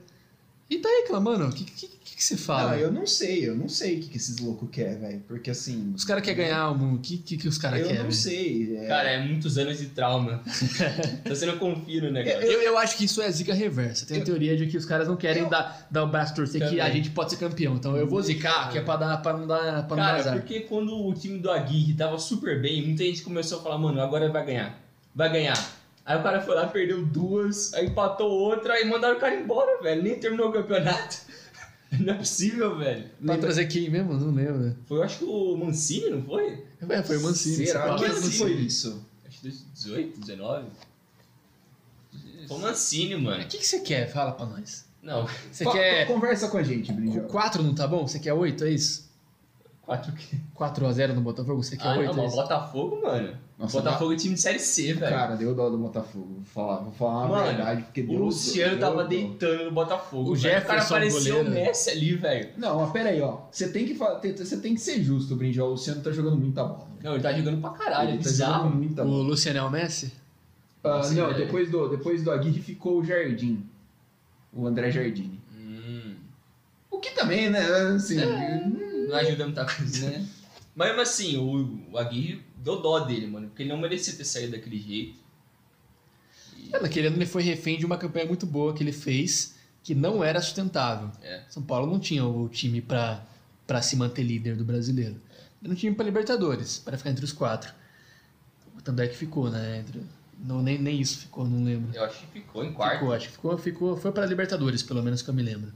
[SPEAKER 1] E tá reclamando, o que, que, que, você fala?
[SPEAKER 3] Não, eu não sei, eu não sei o que, que esses loucos querem, velho. Porque assim.
[SPEAKER 1] Os caras querem ganhar o que, que, que os caras
[SPEAKER 3] Eu
[SPEAKER 1] querem?
[SPEAKER 3] não
[SPEAKER 1] velho?
[SPEAKER 3] sei. é-
[SPEAKER 2] Cara, é muitos anos de trauma. então você não confia no negócio.
[SPEAKER 1] Eu, eu acho que isso é zica reversa. Tem a teoria de que os caras não querem
[SPEAKER 3] Eu-
[SPEAKER 1] dar, dar o braço torcer que a gente pode ser campeão. Então eu vou zicar, que é pra, dar, pra não dar pra não dar
[SPEAKER 2] Cara,
[SPEAKER 1] azar.
[SPEAKER 2] porque quando o time do Aguirre tava super bem, muita gente começou a falar, mano, agora vai ganhar. Vai ganhar. Aí o cara foi lá, perdeu duas, aí empatou outra, aí mandaram o cara embora, velho. Nem terminou o campeonato. Não é possível, velho.
[SPEAKER 1] Pra trazer quem mesmo? Não lembro.
[SPEAKER 2] Foi, eu acho que o Mancini, não foi?
[SPEAKER 1] É, foi o Mancini.
[SPEAKER 3] Será? Que ano que
[SPEAKER 1] Mancini.
[SPEAKER 3] foi isso?
[SPEAKER 2] Acho que 2018, 19. Foi o Mancini, mano.
[SPEAKER 1] O que, que você quer? Fala pra nós.
[SPEAKER 2] Não,
[SPEAKER 1] Você quer.
[SPEAKER 3] Conversa com a gente,
[SPEAKER 1] O
[SPEAKER 3] Brinjal.
[SPEAKER 1] 4 não tá bom? Você quer 8, é isso?
[SPEAKER 2] 4 que.
[SPEAKER 1] 4x0 no Botafogo? Você quer
[SPEAKER 2] Ah,
[SPEAKER 1] 8?
[SPEAKER 2] não,
[SPEAKER 1] é
[SPEAKER 2] mas? Botafogo, mano.
[SPEAKER 3] Nossa,
[SPEAKER 2] Botafogo é time de série C, velho.
[SPEAKER 3] Cara, deu dó do Botafogo. Vou falar, vou falar
[SPEAKER 2] Mano,
[SPEAKER 3] a verdade, porque
[SPEAKER 2] O
[SPEAKER 3] deu
[SPEAKER 2] Luciano
[SPEAKER 3] deu
[SPEAKER 2] tava
[SPEAKER 3] dó.
[SPEAKER 2] deitando no Botafogo.
[SPEAKER 1] O
[SPEAKER 2] velho. O cara
[SPEAKER 1] Jefferson,
[SPEAKER 2] parecia o. Messi ali, velho.
[SPEAKER 3] Não, mas pera aí, ó. Você tem que, você tem que ser justo, Brinjal. O Luciano tá jogando muita bola.
[SPEAKER 2] Não, ele tá jogando pra caralho, é
[SPEAKER 3] Ele tá
[SPEAKER 2] bizarro.
[SPEAKER 3] jogando muita
[SPEAKER 1] O
[SPEAKER 3] bola.
[SPEAKER 1] Luciano é o Messi?
[SPEAKER 3] Ah,
[SPEAKER 2] Nossa,
[SPEAKER 3] não,
[SPEAKER 2] velho.
[SPEAKER 3] depois do, depois do Aguirre ficou o Jardim. O André Jardine.
[SPEAKER 2] Hum,
[SPEAKER 3] O que também, né? Assim,
[SPEAKER 2] não ajuda muita coisa, né? Mas mesmo assim, o, o Aguirre deu dó dele, mano. Porque ele não merecia ter saído daquele jeito. E-
[SPEAKER 1] É, naquele ano ele foi refém de uma campanha muito boa que ele fez, que não era sustentável.
[SPEAKER 2] É.
[SPEAKER 1] São Paulo não tinha o time pra, pra se manter líder do brasileiro. Ele não tinha pra Libertadores, para ficar entre os quatro. Tanto é que ficou, né? Entre, não, nem, nem isso ficou, não lembro.
[SPEAKER 2] Eu acho que ficou em quarto.
[SPEAKER 1] Ficou, acho que ficou, ficou, foi pra Libertadores, pelo menos que eu me lembro.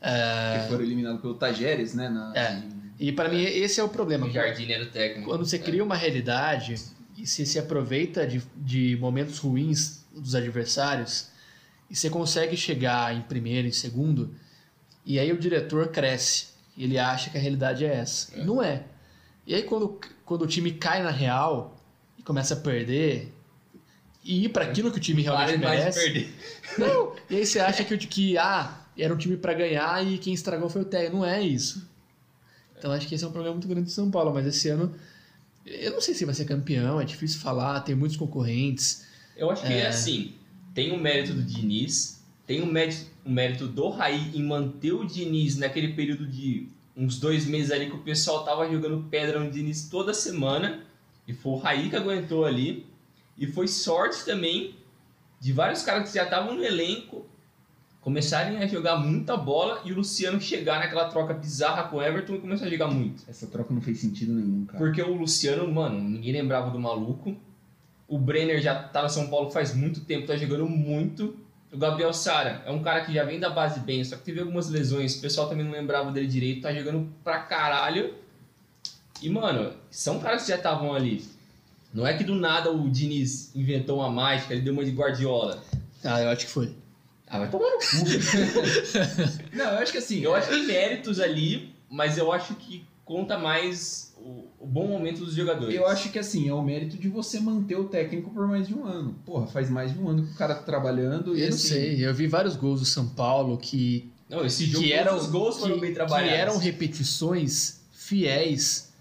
[SPEAKER 1] É,
[SPEAKER 3] que foram eliminados pelo Tajeres, né? Na,
[SPEAKER 1] É. e pra mim esse é o problema.
[SPEAKER 2] O Jardim era o técnico.
[SPEAKER 1] Quando você cria uma realidade e você se aproveita de, de momentos ruins dos adversários e você consegue chegar em primeiro, em segundo, e aí o diretor cresce. e Ele acha que a realidade é essa. E não é. E aí quando, quando o time cai na real e começa a perder e ir para aquilo que o time
[SPEAKER 2] Para
[SPEAKER 1] realmente merece.
[SPEAKER 2] perder.
[SPEAKER 1] Não, e aí você acha que, que ah, era um time pra ganhar e quem estragou foi o técnico. Não é isso. Então acho que esse é um problema muito grande de São Paulo, mas esse ano eu não sei se vai ser campeão, é difícil falar, tem muitos concorrentes.
[SPEAKER 2] Eu acho que é
[SPEAKER 1] É.
[SPEAKER 2] assim. Tem o mérito do Diniz, tem o mérito, o mérito do Raí em manter o Diniz naquele período de uns dois meses ali que o pessoal tava jogando pedra no Diniz toda semana. E foi o Raí que aguentou ali. E foi sorte também de vários caras que já estavam no elenco começarem a jogar muita bola e o Luciano chegar naquela troca bizarra com o Everton e começar a jogar muito.
[SPEAKER 3] Essa troca não fez sentido nenhum, cara.
[SPEAKER 2] Porque o Luciano, mano, ninguém lembrava do maluco. O Brenner já tá no São Paulo faz muito tempo, tá jogando muito. O Gabriel Sara é um cara que já vem da base bem, só que teve algumas lesões, o pessoal também não lembrava dele direito, tá jogando pra caralho. E, mano, são caras que já estavam ali. Não é que do nada o Diniz inventou uma mágica, ele deu uma de Guardiola.
[SPEAKER 1] Ah, eu acho que foi.
[SPEAKER 2] Ah, vai tomar no cu.
[SPEAKER 3] Não, eu acho que assim.
[SPEAKER 2] eu acho que tem méritos ali, mas eu acho que conta mais o, o bom momento dos jogadores.
[SPEAKER 3] Eu acho que assim, é o mérito de você manter o técnico por mais de um ano. Porra, faz mais de um ano que o cara tá trabalhando
[SPEAKER 1] Eu não
[SPEAKER 3] assim,
[SPEAKER 1] sei, eu vi vários gols do São Paulo que,
[SPEAKER 2] Não, esse jogo
[SPEAKER 1] que eram
[SPEAKER 2] os gols foram
[SPEAKER 1] que,
[SPEAKER 2] bem
[SPEAKER 1] que
[SPEAKER 2] trabalhados.
[SPEAKER 1] eram repetições fiéis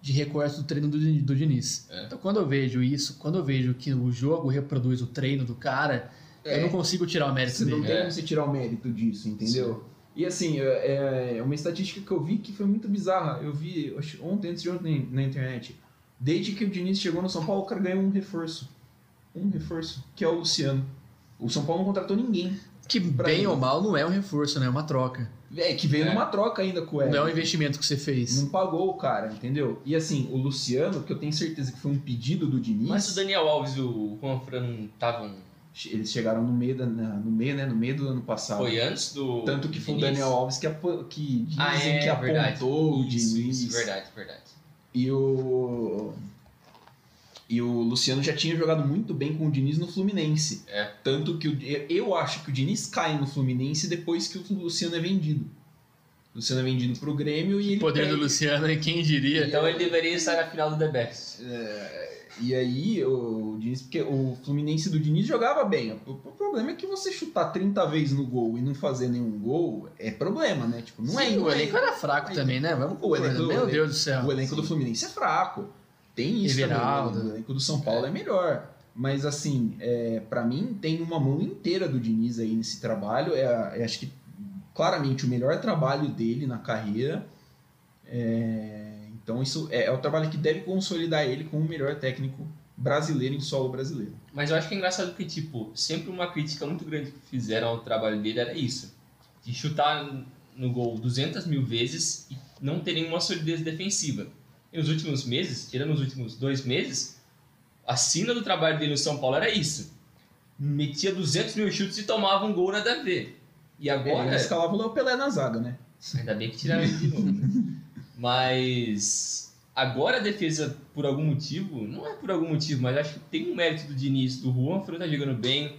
[SPEAKER 1] de recortes do treino do, do Diniz.
[SPEAKER 2] É.
[SPEAKER 1] Então quando eu vejo isso, quando eu vejo que o jogo reproduz o treino do cara,
[SPEAKER 3] É.
[SPEAKER 1] eu não consigo tirar o mérito
[SPEAKER 3] Você não tem
[SPEAKER 2] É.
[SPEAKER 3] como você tirar o mérito disso, entendeu? E assim, é é uma estatística que eu vi que foi muito bizarra. Eu vi ontem, antes de ontem, na internet. Desde que o Diniz chegou no São Paulo, o cara ganhou um reforço. Um reforço, que é o Luciano. O São Paulo não contratou ninguém.
[SPEAKER 1] Que bem
[SPEAKER 3] ele.
[SPEAKER 1] ou mal não é um reforço, né? É uma troca.
[SPEAKER 3] É, que veio
[SPEAKER 2] É.
[SPEAKER 3] numa troca ainda com o
[SPEAKER 1] Não é um investimento que você fez.
[SPEAKER 3] Não pagou o cara, entendeu? E assim, o Luciano, que eu tenho certeza que foi um pedido do Diniz.
[SPEAKER 2] Mas o Daniel Alves e o Juan Fran não estavam.
[SPEAKER 3] Eles chegaram no meio, da, na- no meio, né? No meio do ano passado.
[SPEAKER 2] Foi antes do.
[SPEAKER 3] Tanto que foi o? Daniel Alves que, apo- que dizem
[SPEAKER 2] Ah, é,
[SPEAKER 3] que
[SPEAKER 2] verdade.
[SPEAKER 3] apontou o
[SPEAKER 2] Isso,
[SPEAKER 3] Diniz.
[SPEAKER 2] isso, verdade, verdade.
[SPEAKER 3] E o. E o Luciano já tinha jogado muito bem com o Diniz no Fluminense.
[SPEAKER 2] É.
[SPEAKER 3] Tanto que o- eu acho que o Diniz cai no Fluminense depois que o Luciano é vendido. O Luciano é vendido pro Grêmio e ele.
[SPEAKER 1] O poder
[SPEAKER 3] pega-
[SPEAKER 1] do Luciano, hein? quem diria?
[SPEAKER 2] Então ele deveria estar na final do The Best.
[SPEAKER 3] E aí, o Diniz, porque o Fluminense do Diniz jogava bem. O, o problema é que você chutar 30 vezes no gol e não fazer nenhum gol é problema, né? Tipo, não é.
[SPEAKER 1] Sim,
[SPEAKER 3] não
[SPEAKER 1] o
[SPEAKER 3] é-
[SPEAKER 1] elenco era fraco também, né? Vamos
[SPEAKER 3] O elenco-
[SPEAKER 1] Meu
[SPEAKER 3] o
[SPEAKER 1] Deus do céu.
[SPEAKER 3] O elenco do Fluminense é fraco. Tem isso
[SPEAKER 1] Everaldo.
[SPEAKER 3] também. O elenco do São Paulo é, melhor. Mas assim, é, para mim tem uma mão inteira do Diniz aí nesse trabalho. É, é, acho que claramente o melhor trabalho dele na carreira. É, então isso é, é o trabalho que deve consolidar ele como o melhor técnico brasileiro em solo brasileiro.
[SPEAKER 2] Mas eu acho que é engraçado que, tipo, sempre uma crítica muito grande que fizeram ao trabalho dele era isso. De chutar no gol 200 mil vezes e não ter nenhuma solidez defensiva. E nos últimos meses, tirando os últimos dois meses, a sina do trabalho dele no São Paulo era isso. Metia 200 mil chutes e tomava um gol nada a ver. E agora...
[SPEAKER 3] Ele escalava o Léo Pelé na zaga, né?
[SPEAKER 2] Ainda bem que tiraram ele de novo. né? Mas agora a defesa, por algum motivo, não é por algum motivo, mas acho que tem um mérito do Diniz, do Juan Fran tá jogando bem.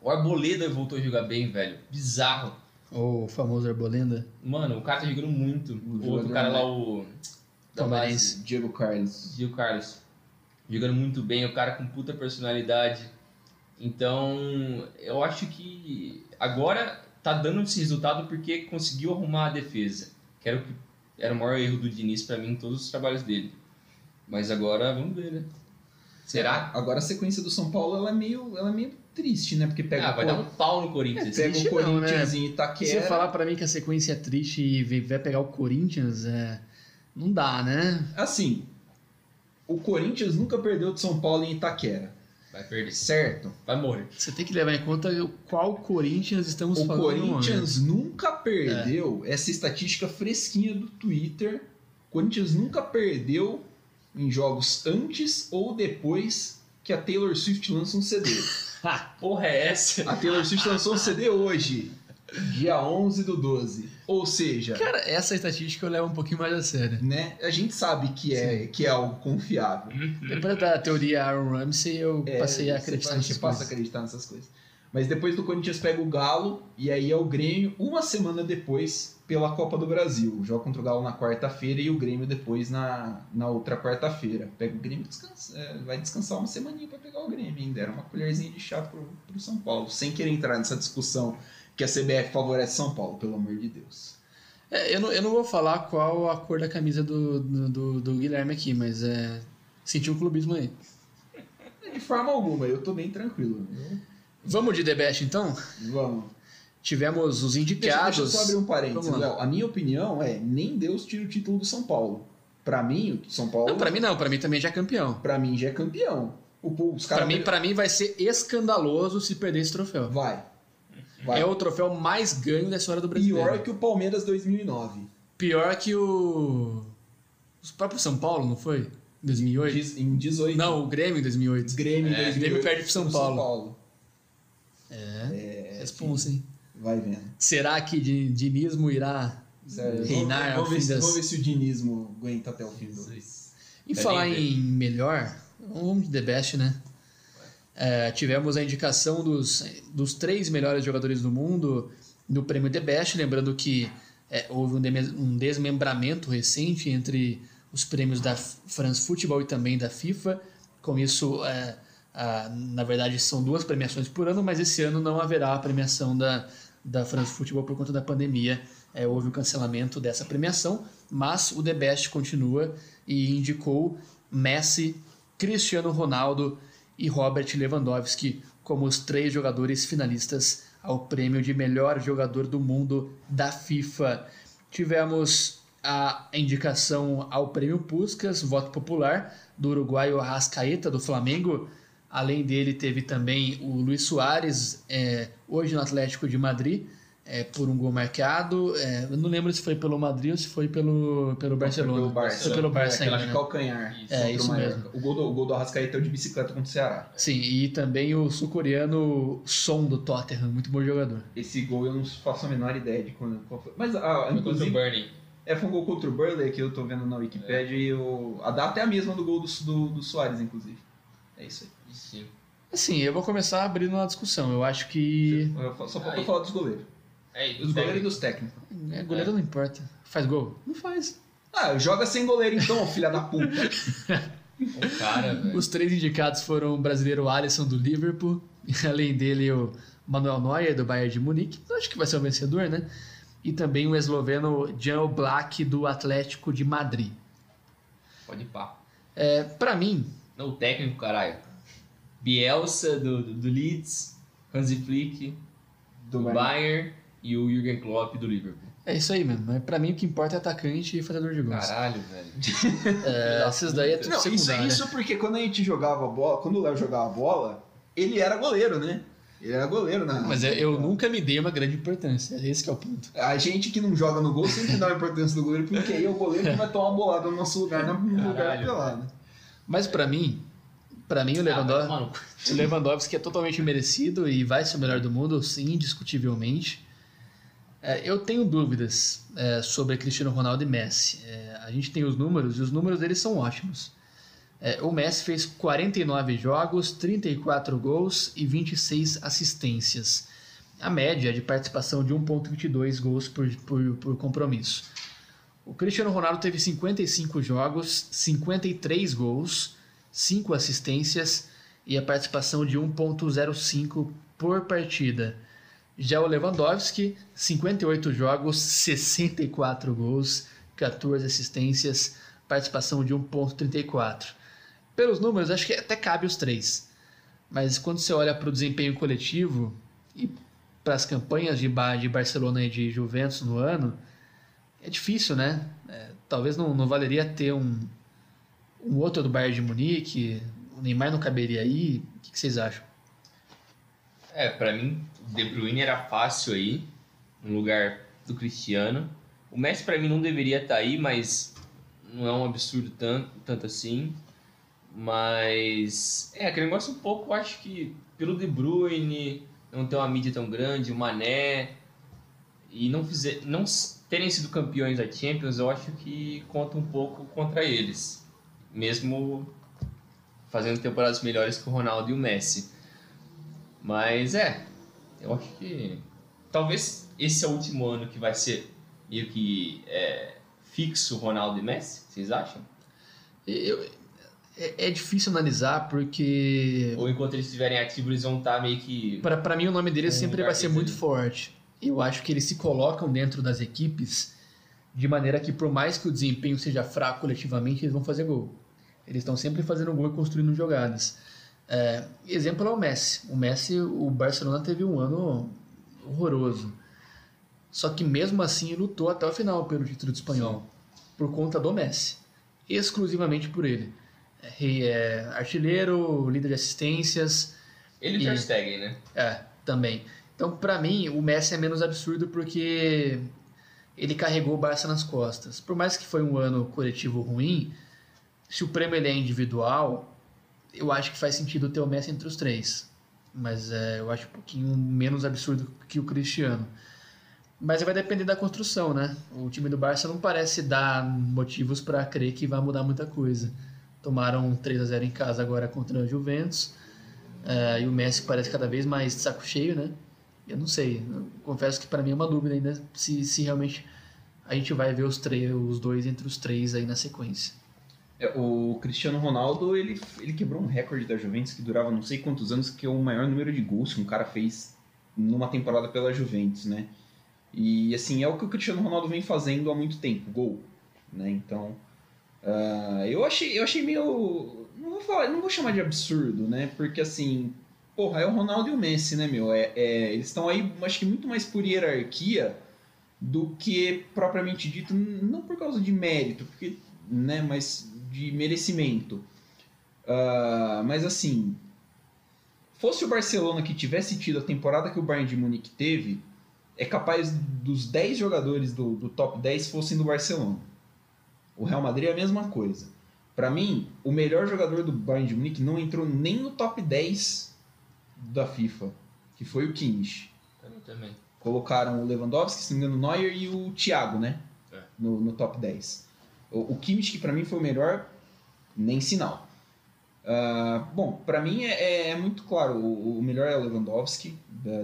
[SPEAKER 2] O Arboleda voltou a jogar bem, velho. Bizarro.
[SPEAKER 1] O famoso Arbolenda.
[SPEAKER 2] Mano, o cara tá jogando muito.
[SPEAKER 3] O
[SPEAKER 2] O outro cara lá, o.
[SPEAKER 1] Palmeirense.
[SPEAKER 2] base,
[SPEAKER 3] Diego Carlos.
[SPEAKER 2] Gil Carlos. Jogando muito bem, o cara com puta personalidade. Então, eu acho que agora tá dando esse resultado porque conseguiu arrumar a defesa. Que era o, que era o maior erro do Diniz pra mim em todos os trabalhos dele. Mas agora vamos ver, né? Será?
[SPEAKER 3] Agora a sequência do São Paulo ela é meio, ela é meio triste, né? Porque pega,
[SPEAKER 2] Ah,
[SPEAKER 3] o
[SPEAKER 2] vai
[SPEAKER 3] Cor-
[SPEAKER 2] dar um pau no Corinthians.
[SPEAKER 3] pega
[SPEAKER 1] triste
[SPEAKER 3] o
[SPEAKER 1] não, né?
[SPEAKER 3] Corinthians em
[SPEAKER 1] Se
[SPEAKER 3] Itaquera.
[SPEAKER 1] você falar pra mim que a sequência é triste e vai pegar o Corinthians, é... não dá, né?
[SPEAKER 3] Assim, o Corinthians nunca perdeu de São Paulo em Itaquera,
[SPEAKER 2] Vai perder.
[SPEAKER 3] certo?
[SPEAKER 2] Vai morrer.
[SPEAKER 1] Você tem que levar em conta qual Corinthians estamos
[SPEAKER 3] O
[SPEAKER 1] falando. no
[SPEAKER 3] Corinthians nunca perdeu, essa estatística fresquinha do Twitter, o Corinthians nunca perdeu em jogos antes ou depois que a Taylor Swift lança um CD.
[SPEAKER 2] Porra, é essa?
[SPEAKER 3] A Taylor Swift lançou um CD hoje, dia 11 do 12. Ou seja,
[SPEAKER 1] Cara, essa estatística eu levo um pouquinho mais a sério.
[SPEAKER 3] né, a gente sabe que é, que é algo confiável.
[SPEAKER 1] Depois da teoria Aaron Ramsey, eu
[SPEAKER 3] É,
[SPEAKER 1] passei a acreditar nessas
[SPEAKER 3] você passa a
[SPEAKER 1] coisas.
[SPEAKER 3] acreditar nessas coisas. Mas depois do Corinthians pega o Galo e aí é o Grêmio uma semana depois pela Copa do Brasil. Joga contra o Galo na quarta-feira e o Grêmio depois na, na outra quarta-feira. Pega o Grêmio e descansa, é, vai descansar uma semaninha pra pegar o Grêmio ainda. Era uma colherzinha de chá pro, pro São Paulo. Sem querer entrar nessa discussão que a CBF favorece São Paulo, pelo amor de Deus.
[SPEAKER 1] É, eu, não, eu não vou falar qual a cor da camisa do, do, do- Guilherme aqui, mas é. Senti um clubismo aí.
[SPEAKER 3] De forma alguma, eu tô bem tranquilo. Eu-
[SPEAKER 1] Vamos de The Best então?
[SPEAKER 3] Vamos.
[SPEAKER 1] Tivemos os
[SPEAKER 3] Deixa,
[SPEAKER 1] indicados.
[SPEAKER 3] deixa eu só abrir um parênteses. Léo. A minha opinião é, nem Deus tira o título do São Paulo. Pra mim, o São Paulo,
[SPEAKER 1] Não, pra mim não, pra mim também já é campeão.
[SPEAKER 3] pra mim já é campeão. O, os
[SPEAKER 1] Pra
[SPEAKER 3] caras...
[SPEAKER 1] mim, pra mim vai ser escandaloso se perder esse troféu.
[SPEAKER 3] Vai. Vai.
[SPEAKER 1] É o troféu mais ganho da história do brasileiro.
[SPEAKER 3] Pior que o Palmeiras 2009.
[SPEAKER 1] Pior que o. Os próprios São Paulo, não foi? Em 2008?
[SPEAKER 3] Diz- Em 18.
[SPEAKER 1] Não, o Grêmio em 2008.
[SPEAKER 3] Grêmio em
[SPEAKER 2] É,
[SPEAKER 3] 2008.
[SPEAKER 1] Grêmio perde pro São
[SPEAKER 3] pro
[SPEAKER 1] Paulo. É, responsa, hein?
[SPEAKER 3] Vai vendo.
[SPEAKER 1] Será que Di- dinismo irá
[SPEAKER 3] Sério,
[SPEAKER 1] Reinar
[SPEAKER 3] vamos,
[SPEAKER 1] ao
[SPEAKER 3] vamos, ver
[SPEAKER 1] das-
[SPEAKER 3] vamos ver se o dinismo aguenta até o fim do...
[SPEAKER 1] Em falar em melhor, vamos de The Best, né? É, tivemos a indicação dos, dos três melhores jogadores do mundo no prêmio The Best, lembrando que é, houve um, desmembramento recente entre os prêmios da France Football e também da FIFA. Com isso, é, a- na verdade, são duas premiações por ano, mas esse ano não haverá a premiação da, da France Football por conta da pandemia. É, houve o cancelamento dessa premiação, mas o The Best continua e indicou Messi, Cristiano Ronaldo e Robert Lewandowski como os três jogadores finalistas ao prêmio de melhor jogador do mundo da FIFA. Tivemos a indicação ao prêmio Puskas, voto popular, do uruguaio Arrascaeta, do Flamengo, Além dele, teve também o Luiz Soares, é, hoje no Atlético de Madrid, é, por um gol marcado. É, eu não lembro se foi pelo Madrid ou se foi pelo, pelo Barcelona.
[SPEAKER 3] pelo Barça.
[SPEAKER 1] Foi pelo Barça
[SPEAKER 3] Aquela
[SPEAKER 1] ainda, né?
[SPEAKER 3] calcanhar.
[SPEAKER 2] Isso.
[SPEAKER 1] É,
[SPEAKER 3] contra o
[SPEAKER 1] isso mesmo.
[SPEAKER 3] O gol do, o gol do Arrascaeta é o de bicicleta contra o Ceará.
[SPEAKER 1] Sim, e também o sul-coreano Son do Tottenham, muito bom jogador.
[SPEAKER 3] Esse gol eu não faço a menor ideia de quando, qual foi. Mas, ah,
[SPEAKER 2] Foi contra o
[SPEAKER 3] inclusive,
[SPEAKER 2] Burnley.
[SPEAKER 3] é, foi um gol contra o Burley que eu tô vendo na Wikipedia e o, a data é a mesma do gol do, do, do Soares, inclusive. É isso aí.
[SPEAKER 2] Sim.
[SPEAKER 1] Assim, eu vou começar abrindo uma discussão. Eu acho que.
[SPEAKER 3] Eu- Só falta falar dos goleiros.
[SPEAKER 2] É, e
[SPEAKER 3] Dos
[SPEAKER 2] do
[SPEAKER 3] goleiros e dos técnicos.
[SPEAKER 1] É, goleiro não importa. Faz gol? Não faz.
[SPEAKER 3] Ah, joga sem goleiro então, filha da puta.
[SPEAKER 2] O cara, velho.
[SPEAKER 1] Os três indicados foram o brasileiro Alisson do Liverpool, além dele o Manuel Neuer do Bayern de Munique, eu acho que vai ser o vencedor, né? E também o esloveno Jan Black do Atlético de Madrid.
[SPEAKER 2] Pode ir pá.
[SPEAKER 1] É, para mim,
[SPEAKER 2] Não, o técnico, caralho. Bielsa do, do, do Leeds, Hansi Flick do,
[SPEAKER 3] Do
[SPEAKER 2] Bayern e o Jürgen Klopp do Liverpool.
[SPEAKER 1] é isso aí mesmo. Mas Pra mim o que importa é atacante e fazedor de gols.
[SPEAKER 2] Caralho, velho.
[SPEAKER 1] É, esses daí é tudo
[SPEAKER 3] Não, isso,
[SPEAKER 1] secundário.
[SPEAKER 3] isso porque quando a gente jogava bola, quando o Léo jogava bola, ele era goleiro, né? Ele era goleiro na.
[SPEAKER 1] Mas é, eu nunca me dei uma grande importância. Esse que é o ponto.
[SPEAKER 3] A gente que não joga no gol sempre dá a importância do goleiro, porque aí é o goleiro que vai tomar uma bolada no nosso lugar, no lugar
[SPEAKER 2] Caralho,
[SPEAKER 3] pelado.
[SPEAKER 1] Mas pra mim, para mim o
[SPEAKER 2] Ah,
[SPEAKER 1] Lewandowski, O Lewandowski é totalmente merecido e vai ser o melhor do mundo, sim, indiscutivelmente. É, eu tenho dúvidas é, sobre Cristiano Ronaldo e Messi. É, a gente tem os números e os números deles são ótimos. É, o Messi fez 49 jogos, 34 gols e 26 assistências. A média de participação de 1,22 gols por, por, por compromisso. O Cristiano Ronaldo teve 55 jogos, 53 gols, 5 assistências e a participação de 1.05 por partida. Já o Lewandowski, 58 jogos, 64 gols, 14 assistências, participação de 1.34. Pelos números, acho que até cabe os três. Mas quando você olha para o desempenho coletivo e para as campanhas de, de Barcelona e de Juventus no ano, é difícil, né? É, talvez não, não valeria ter um, um outro do Bayern de Munique, o Neymar não caberia aí. O que, que vocês acham?
[SPEAKER 2] É, pra mim, De Bruyne era fácil aí, no lugar do Cristiano. O Messi pra mim não deveria estar aí, mas não é um absurdo tanto, tanto assim. Mas é, aquele negócio um pouco, acho que pelo De Bruyne, não ter uma mídia tão grande, o Mané, e não, fizer, não terem sido campeões da Champions, eu acho que conta um pouco contra eles. Mesmo fazendo temporadas melhores que o Ronaldo e o Messi. Mas é, eu acho que talvez esse é o último ano que vai ser meio que é, fixo Ronaldo e Messi, vocês acham?
[SPEAKER 1] Eu- é, é difícil analisar porque
[SPEAKER 2] Ou enquanto eles estiverem ativos, eles vão estar meio que.
[SPEAKER 1] para mim o nome deles
[SPEAKER 2] Um
[SPEAKER 1] sempre vai ser muito
[SPEAKER 2] ali.
[SPEAKER 1] forte. Eu acho que eles se colocam dentro das equipes de maneira que por mais que o desempenho seja fraco coletivamente, eles vão fazer gol. Eles estão sempre fazendo gol e construindo jogadas. É, exemplo é o Messi. O Messi, o Barcelona teve um ano horroroso. Só que mesmo assim lutou até o final pelo título de espanhol. Por conta do Messi. Exclusivamente por ele. É, rei- é, artilheiro, líder de assistências.
[SPEAKER 2] Ele e o Ter Stegen, né?
[SPEAKER 1] É, também. Então, pra mim, o Messi é menos absurdo porque ele carregou o Barça nas costas. Por mais que foi um ano coletivo ruim, se o prêmio é individual, eu acho que faz sentido ter o Messi entre os três. Mas é, eu acho um pouquinho menos absurdo que o Cristiano. Mas vai depender da construção, né? O time do Barça não parece dar motivos para crer que vai mudar muita coisa. Tomaram um 3 a 0 em casa agora contra a Juventus. É, e o Messi parece cada vez mais de saco cheio, né? Eu não sei. Eu confesso que para mim é uma dúvida ainda se, se realmente a gente vai ver os, os dois entre os três aí na sequência.
[SPEAKER 3] É, o Cristiano Ronaldo, ele, ele quebrou um recorde da Juventus que durava não sei quantos anos, que é o maior número de gols que um cara fez numa temporada pela Juventus, né? E assim, é o que o Cristiano Ronaldo vem fazendo há muito tempo, gol, né? Então, ah, eu achei, eu achei meio, não vou falar, não vou chamar de absurdo, né? Porque assim, porra, é o Ronaldo e o Messi, né, meu? É, é- eles estão aí, acho que muito mais por hierarquia do que propriamente dito, não por causa de mérito, porque, né, mas de merecimento. Ah, mas assim, fosse o Barcelona que tivesse tido a temporada que o Bayern de Munique teve, é capaz dos 10 jogadores do, do top 10 fossem do Barcelona. O Real Madrid é a mesma coisa. Para mim, o melhor jogador do Bayern de Munique não entrou nem no top 10 da FIFA, que foi o Kimmich.
[SPEAKER 2] Pra mim também.
[SPEAKER 3] Colocaram o Lewandowski, se não me engano, o Neuer e o Thiago, né?
[SPEAKER 2] É.
[SPEAKER 3] No, no top 10. O, o Kimmich, que pra mim foi o melhor, nem sinal. Ah, bom, pra mim é, é muito claro, o, o melhor é o Lewandowski,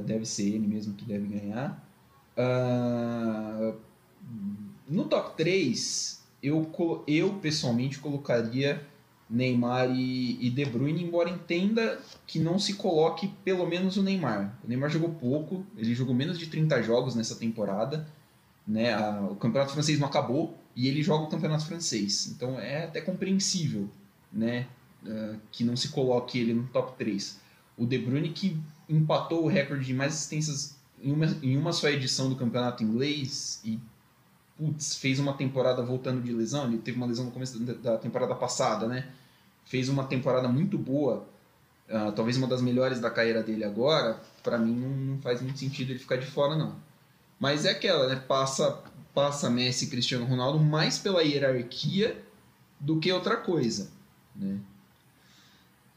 [SPEAKER 3] deve ser ele mesmo que deve ganhar. Ah, no top 3, eu, eu pessoalmente colocaria Neymar e, e De Bruyne, embora entenda que não se coloque pelo menos o Neymar. O Neymar jogou pouco, ele jogou menos de 30 jogos nessa temporada. Né? A- o campeonato francês não acabou e ele joga o campeonato francês. Então é até compreensível né? ah, que não se coloque ele no top 3. O De Bruyne que empatou o recorde de mais assistências em uma, em uma só edição do campeonato inglês e putz, fez uma temporada voltando de lesão. Ele teve uma lesão no começo da, da temporada passada, né? Fez uma temporada muito boa, ah, talvez uma das melhores da carreira dele agora. Para mim não, não faz muito sentido ele ficar de fora, não. Mas é aquela, né? Passa, passa Messi e Cristiano Ronaldo mais pela hierarquia do que outra coisa, né?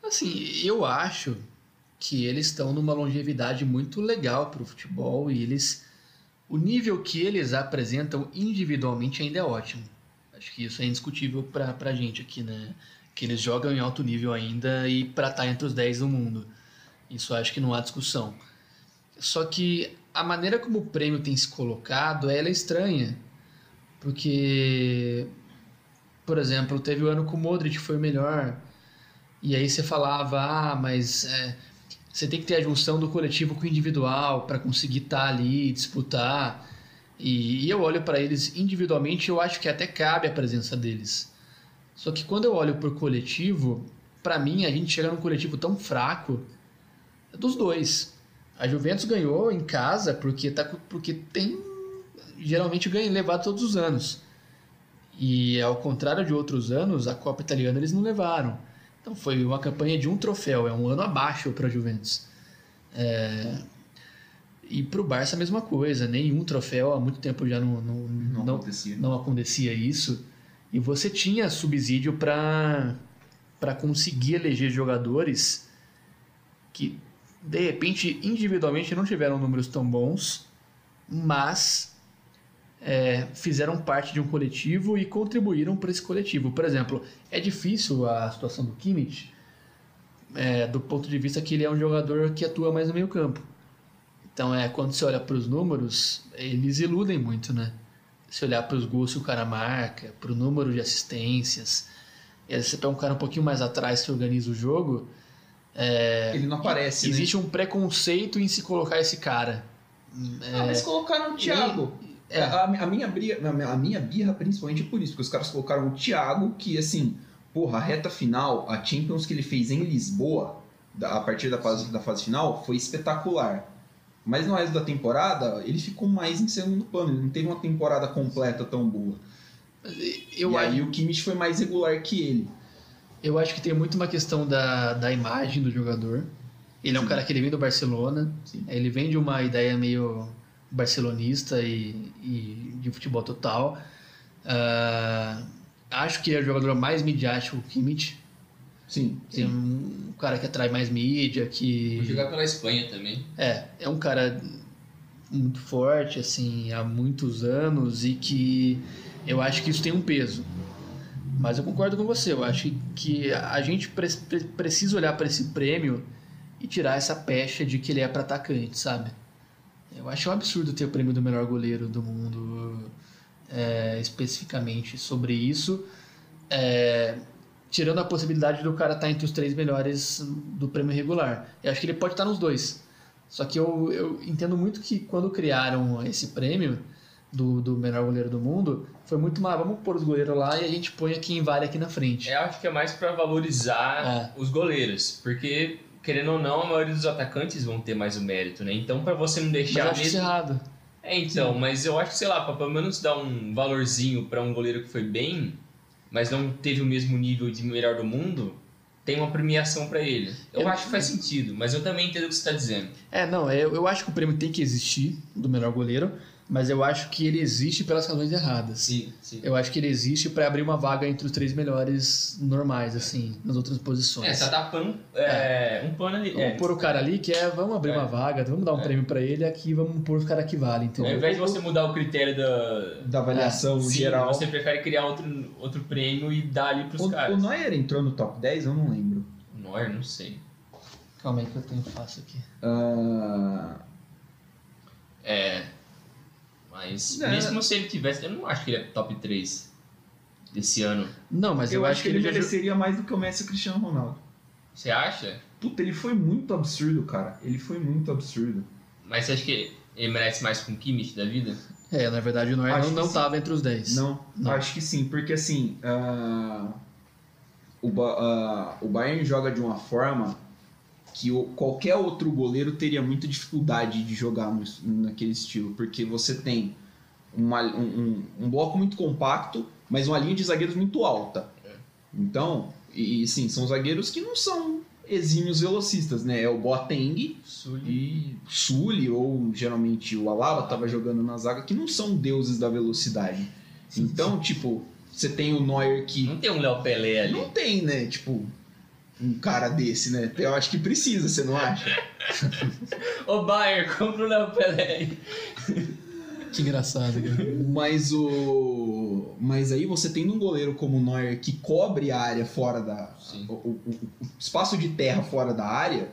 [SPEAKER 1] Assim, eu acho que eles estão numa longevidade muito legal para o futebol e eles o nível que eles apresentam individualmente ainda é ótimo. Acho que isso é indiscutível para a gente aqui, né? Que eles jogam em alto nível ainda e para estar entre os 10 do mundo. Isso acho que não há discussão. Só que a maneira como o prêmio tem se colocado, ela é estranha. Porque, por exemplo, teve o ano que o Modric foi o melhor. E aí você falava, ah, mas é, você tem que ter a junção do coletivo com o individual para conseguir estar ali, disputar. E, e eu olho para eles individualmente, eu acho que até cabe a presença deles. Só que quando eu olho por coletivo, para mim a gente chega num coletivo tão fraco dos dois. A Juventus ganhou em casa porque tá porque tem geralmente ganha levado todos os anos. E ao contrário de outros anos, a Copa Italiana eles não levaram. Então foi uma campanha de um troféu, é um ano abaixo para a Juventus. É, E para o Barça a mesma coisa, nenhum troféu, há muito tempo já não, não,
[SPEAKER 3] Não,
[SPEAKER 1] não,
[SPEAKER 3] acontecia.
[SPEAKER 1] não acontecia isso. E você tinha subsídio para conseguir eleger jogadores que, de repente, individualmente não tiveram números tão bons, mas é, fizeram parte de um coletivo e contribuíram para esse coletivo. Por exemplo, é difícil a situação do Kimmich, é, do ponto de vista que ele é um jogador que atua mais no meio campo. Então, é, quando você olha para os números, eles iludem muito, né? Se olhar para os gols que o cara marca, para o número de assistências, e aí você pega um cara um pouquinho mais atrás que organiza o jogo, é,
[SPEAKER 3] Ele não aparece, né?
[SPEAKER 1] existe um preconceito em se colocar esse cara.
[SPEAKER 3] Ah, mas colocaram o Thiago.
[SPEAKER 1] É.
[SPEAKER 3] A, a minha bria, a minha birra principalmente é por isso, porque os caras colocaram o Thiago, que assim, porra, a reta final, a Champions que ele fez em Lisboa, a partir da fase, da fase final, foi espetacular. Mas no resto da temporada, ele ficou mais em segundo plano, ele não teve uma temporada completa tão boa.
[SPEAKER 1] Eu,
[SPEAKER 3] e
[SPEAKER 1] acho,
[SPEAKER 3] aí o Kimmich foi mais regular que ele.
[SPEAKER 1] Eu acho que tem muito uma questão da, da imagem do jogador. Ele é um
[SPEAKER 3] Sim.
[SPEAKER 1] cara que ele vem do Barcelona,
[SPEAKER 3] Sim.
[SPEAKER 1] ele vem de uma ideia meio barcelonista e, e de futebol total. Ah, acho que é o jogador mais midiático, o Kimmich.
[SPEAKER 3] Sim,
[SPEAKER 1] É um cara que atrai mais mídia, que...
[SPEAKER 2] Vou jogar pela Espanha também.
[SPEAKER 1] É, é um cara muito forte, assim, há muitos anos e que eu acho que isso tem um peso. Mas eu concordo com você, eu acho que a gente pre- pre- precisa olhar para esse prêmio e tirar essa pecha de que ele é para atacante, sabe? Eu acho um absurdo ter o prêmio do melhor goleiro do mundo é, especificamente sobre isso. É, tirando a possibilidade do cara estar entre os três melhores do prêmio regular. Eu acho que ele pode estar nos dois. Só que eu, eu entendo muito que quando criaram esse prêmio do, do melhor goleiro do mundo, foi muito mais, vamos pôr os goleiros lá e a gente põe quem vale aqui na frente.
[SPEAKER 2] Eu acho que é mais pra valorizar os goleiros, porque querendo ou não, a maioria dos atacantes vão ter mais o mérito, né? Então pra você não
[SPEAKER 1] Mas eu
[SPEAKER 2] deixar
[SPEAKER 1] isso
[SPEAKER 2] mesmo
[SPEAKER 1] errado.
[SPEAKER 2] É, então, mas eu acho que, sei lá, pra pelo menos dar um valorzinho pra um goleiro que foi bem, mas não teve o mesmo nível de melhor do mundo, tem uma premiação pra ele. Eu
[SPEAKER 1] Eu-
[SPEAKER 2] acho que faz sentido, mas eu também entendo o que você tá dizendo.
[SPEAKER 1] É, não, eu, eu acho que o prêmio tem que existir do melhor goleiro, mas eu acho que ele existe pelas razões erradas.
[SPEAKER 2] Sim, sim.
[SPEAKER 1] Eu acho que ele existe pra abrir uma vaga entre os três melhores normais, assim, nas outras posições.
[SPEAKER 2] É, você tá tapando é, um pano ali.
[SPEAKER 1] Vamos
[SPEAKER 2] É.
[SPEAKER 1] pôr o cara ali que é, vamos abrir
[SPEAKER 2] É.
[SPEAKER 1] uma vaga, vamos dar um
[SPEAKER 2] É.
[SPEAKER 1] prêmio pra ele aqui, vamos pôr os caras que valem,
[SPEAKER 2] Ao
[SPEAKER 1] entendeu?
[SPEAKER 2] invés de você mudar o critério da.
[SPEAKER 3] Da avaliação
[SPEAKER 2] Sim,
[SPEAKER 3] geral.
[SPEAKER 2] você prefere criar outro, outro prêmio e dar ali pros
[SPEAKER 3] O,
[SPEAKER 2] caras.
[SPEAKER 3] o Neuer entrou no top 10? Eu não lembro.
[SPEAKER 2] Neuer, não sei.
[SPEAKER 1] Calma aí que eu tenho fácil aqui.
[SPEAKER 3] Ah,
[SPEAKER 2] É. Mas
[SPEAKER 3] É.
[SPEAKER 2] mesmo se ele tivesse, eu não acho que ele é top 3 desse ano.
[SPEAKER 1] Não, mas eu,
[SPEAKER 3] eu, acho que ele
[SPEAKER 1] já jogou-
[SPEAKER 3] mereceria mais do que o Messi e o Cristiano Ronaldo.
[SPEAKER 2] Você acha?
[SPEAKER 3] Puta, ele foi muito absurdo, cara. Ele foi muito absurdo.
[SPEAKER 2] Mas você acha que ele merece mais com o Kimmich da vida?
[SPEAKER 1] É, na verdade o Neuer
[SPEAKER 3] Acho
[SPEAKER 1] não,
[SPEAKER 3] que
[SPEAKER 1] não
[SPEAKER 3] sim.
[SPEAKER 1] tava entre os 10.
[SPEAKER 3] Não,
[SPEAKER 1] Não.
[SPEAKER 3] acho que sim, porque assim, ah, o, ah, o Bayern joga de uma forma que o- qualquer outro goleiro teria muita dificuldade de jogar no- naquele estilo, porque você tem uma- um, um- bloco muito compacto, mas uma linha de zagueiros muito alta. Então, e e, sim, são zagueiros que não são exímios velocistas, né? É o Boateng e Sully, ou geralmente o Alaba tava jogando na zaga, que não são deuses da velocidade. Então, tipo, você tem o Neuer que.
[SPEAKER 2] Não tem um Léo Pelé ali.
[SPEAKER 3] Não tem, né? Tipo, um cara desse, né? Eu acho que precisa, você não acha?
[SPEAKER 2] Ô Bayer, compra o Léo Pelé aí.
[SPEAKER 1] Que engraçado, cara.
[SPEAKER 3] Mas o. Mas aí você tem um goleiro como o Neuer que cobre a área fora da. O, o- o- espaço de terra fora da área,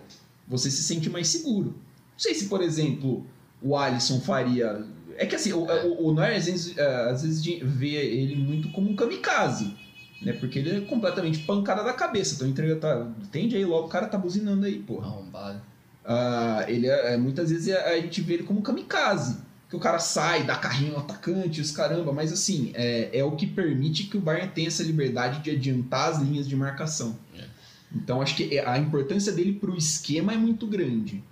[SPEAKER 3] você se sente mais seguro. Não sei se, por exemplo, o Alisson faria. É que assim, o, o, o Neuer às vezes, eh, às vezes de- vê ele muito como um kamikaze. Né? Porque ele é completamente pancada da cabeça. Então entrega, tá. Entende aí logo, o cara tá buzinando aí, porra.
[SPEAKER 2] Arrombado.
[SPEAKER 3] Ah, ele é, é- muitas vezes a, a gente vê ele como kamikaze. Que o cara sai, dá carrinho atacante, os caramba, mas assim, é, é o que permite que o Bayern tenha essa liberdade de adiantar as linhas de marcação.
[SPEAKER 2] É.
[SPEAKER 3] Então acho que a importância dele pro esquema é muito grande.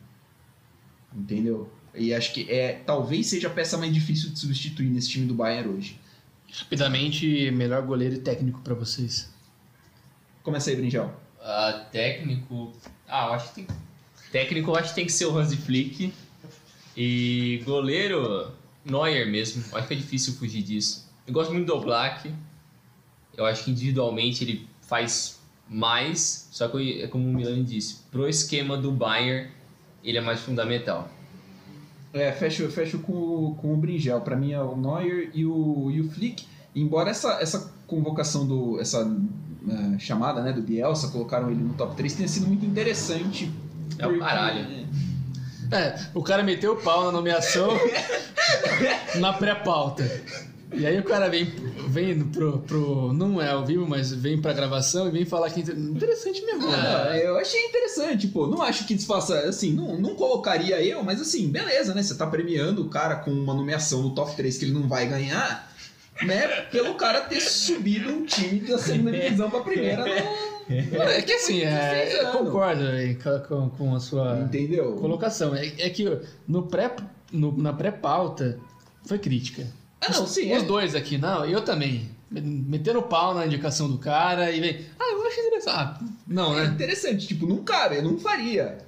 [SPEAKER 3] Entendeu? E acho que é talvez seja a peça mais difícil de substituir nesse time do Bayern hoje.
[SPEAKER 1] Rapidamente, melhor goleiro e técnico pra vocês.
[SPEAKER 3] Começa aí, Brinjal.
[SPEAKER 2] Ah, técnico. Ah, eu acho que tem. Técnico eu acho que tem que ser o Hansi Flick. E goleiro, Neuer mesmo. Eu acho que é difícil fugir disso. Eu gosto muito do Oblak. Eu acho que individualmente ele faz mais. Só que, é como o Milan disse, pro esquema do Bayern, ele é mais fundamental.
[SPEAKER 3] É, fecho, fecho com, o- com o Bringel. Pra mim é o Neuer e o, e o Flick. Embora essa, essa convocação do. essa eh, chamada né, do Bielsa, colocaram ele no top 3, tenha sido muito interessante.
[SPEAKER 2] É o caralho.
[SPEAKER 1] É, o cara meteu o pau na nomeação na pré-pauta. E aí o cara vem, vem pro, pro. Não é ao vivo, mas vem pra gravação e vem falar que. Interessante mesmo. né?
[SPEAKER 3] Ah, eu achei interessante, pô. Não acho que desfaça. Assim, não, não colocaria eu, mas assim, beleza, né? Você tá premiando o cara com uma nomeação no top 3 que ele não vai ganhar, né? Pelo cara ter subido um time da segunda divisão pra primeira. no-
[SPEAKER 1] É que assim, é, eu
[SPEAKER 3] anos.
[SPEAKER 1] concordo aí com, com- com a sua
[SPEAKER 3] Entendeu?
[SPEAKER 1] colocação. É, é que no pré, no- na pré-pauta foi crítica.
[SPEAKER 3] Ah, não, sim.
[SPEAKER 1] Os
[SPEAKER 3] é.
[SPEAKER 1] dois aqui, não, eu também. Metendo pau na indicação do cara e vem. Ah, eu achei interessante. Ah, não,
[SPEAKER 3] É
[SPEAKER 1] né?
[SPEAKER 3] interessante, tipo, não cabe, eu não faria.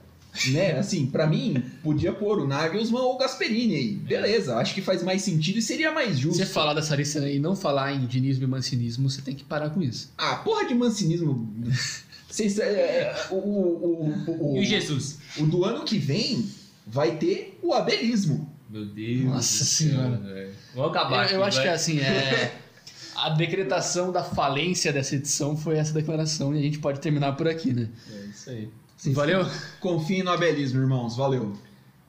[SPEAKER 3] Né? Assim, pra mim, podia pôr o Nagelsmann ou o Gasperini aí. Beleza, acho que faz mais sentido e seria mais justo.
[SPEAKER 1] Você falar dessa lista e não falar em dinismo e mancinismo, você tem que parar com isso.
[SPEAKER 3] Ah, porra de mancinismo. Vocês, é, é, o, o, o, o,
[SPEAKER 2] E o Jesus?
[SPEAKER 3] o do ano que vem vai ter o abelismo.
[SPEAKER 2] Meu Deus.
[SPEAKER 1] Nossa Senhora.
[SPEAKER 2] velho. Vamos acabar
[SPEAKER 1] Eu,
[SPEAKER 2] aqui,
[SPEAKER 1] eu acho
[SPEAKER 2] vai.
[SPEAKER 1] que assim, é. A decretação da falência dessa edição foi essa declaração e a gente pode terminar por aqui, né?
[SPEAKER 2] É isso aí.
[SPEAKER 3] Vocês
[SPEAKER 1] Valeu?
[SPEAKER 3] Confiem no abelismo, irmãos. Valeu.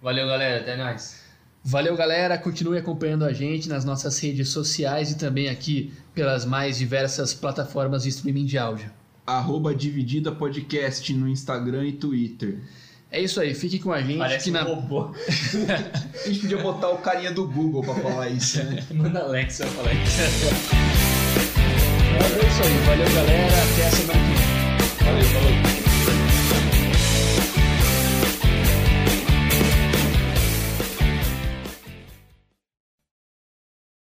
[SPEAKER 2] Valeu, galera. Até mais.
[SPEAKER 1] Valeu, galera. Continue acompanhando a gente nas nossas redes sociais e também aqui pelas mais diversas plataformas de streaming de áudio.
[SPEAKER 3] Arroba Dividida Podcast no Instagram e Twitter.
[SPEAKER 1] É isso aí, fique com a gente.
[SPEAKER 2] Parece
[SPEAKER 1] que
[SPEAKER 2] um
[SPEAKER 1] na...
[SPEAKER 2] robô.
[SPEAKER 3] A gente podia botar o carinha do Google pra falar isso, né?
[SPEAKER 2] Manda Alexa falar isso.
[SPEAKER 1] É isso aí, valeu galera, até a semana que vem.
[SPEAKER 2] Valeu, falou.